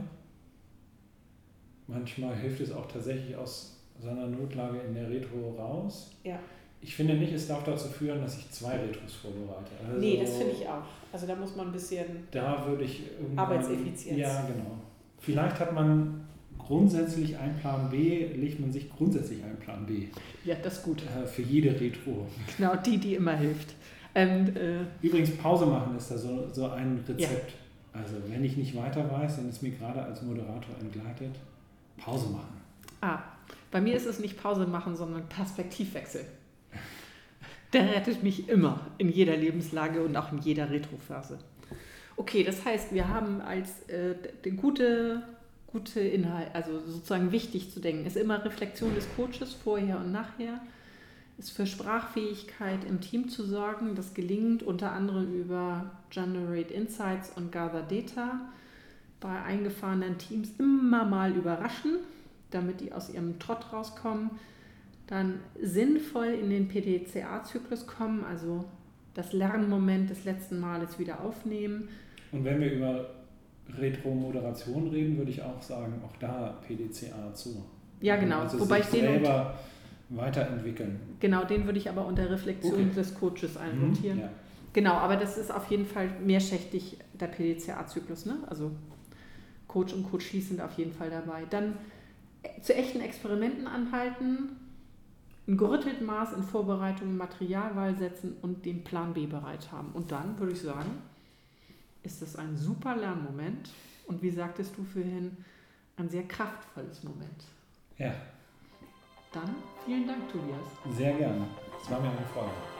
Manchmal hilft es auch tatsächlich aus seiner Notlage in der Retro raus. Ja. Ich finde nicht, es darf dazu führen, dass ich zwei Retros vorbereite. Also, nee, das finde ich auch. Also da muss man ein bisschen da würde ich Arbeitseffizienz. Ja, genau. Vielleicht hat man grundsätzlich einen Plan B, legt man sich grundsätzlich einen Plan B. Ja, das ist gut. Äh, für jede Retro. Genau, die, die immer hilft. Ähm, äh, Übrigens, Pause machen ist da so, so ein Rezept. Ja. Also, wenn ich nicht weiter weiß, wenn es mir gerade als Moderator entgleitet, Pause machen. Ah, bei mir ist es nicht Pause machen, sondern Perspektivwechsel. Der rettet mich immer in jeder Lebenslage und auch in jeder Retrophase. Okay, das heißt, wir haben als äh, gute, gute Inhalt, also sozusagen wichtig zu denken, ist immer Reflexion des Coaches vorher und nachher, ist für Sprachfähigkeit im Team zu sorgen. Das gelingt unter anderem über Generate Insights und Gather Data. Bei eingefahrenen Teams immer mal überraschen, damit die aus ihrem Trott rauskommen dann sinnvoll in den PDCA-Zyklus kommen, also das Lernmoment des letzten Males wieder aufnehmen. Und wenn wir über Retro-Moderation reden, würde ich auch sagen, auch da PDCA zu. Ja, genau. Also Wobei ich den selber weiterentwickeln. Genau, den würde ich aber unter Reflexion okay. des Coaches einrotieren. Mhm, ja. Genau, aber das ist auf jeden Fall mehrschächtig der PDCA-Zyklus. Ne? Also Coach und Coach sind auf jeden Fall dabei. Dann zu echten Experimenten anhalten, ein gerüttelten Maß in Vorbereitung, Materialwahl setzen und den Plan B bereit haben. Und dann würde ich sagen, ist das ein super Lernmoment und wie sagtest du vorhin, ein sehr kraftvolles Moment. Ja. Dann vielen Dank, Tobias. Sehr gerne. Es war mir eine Freude.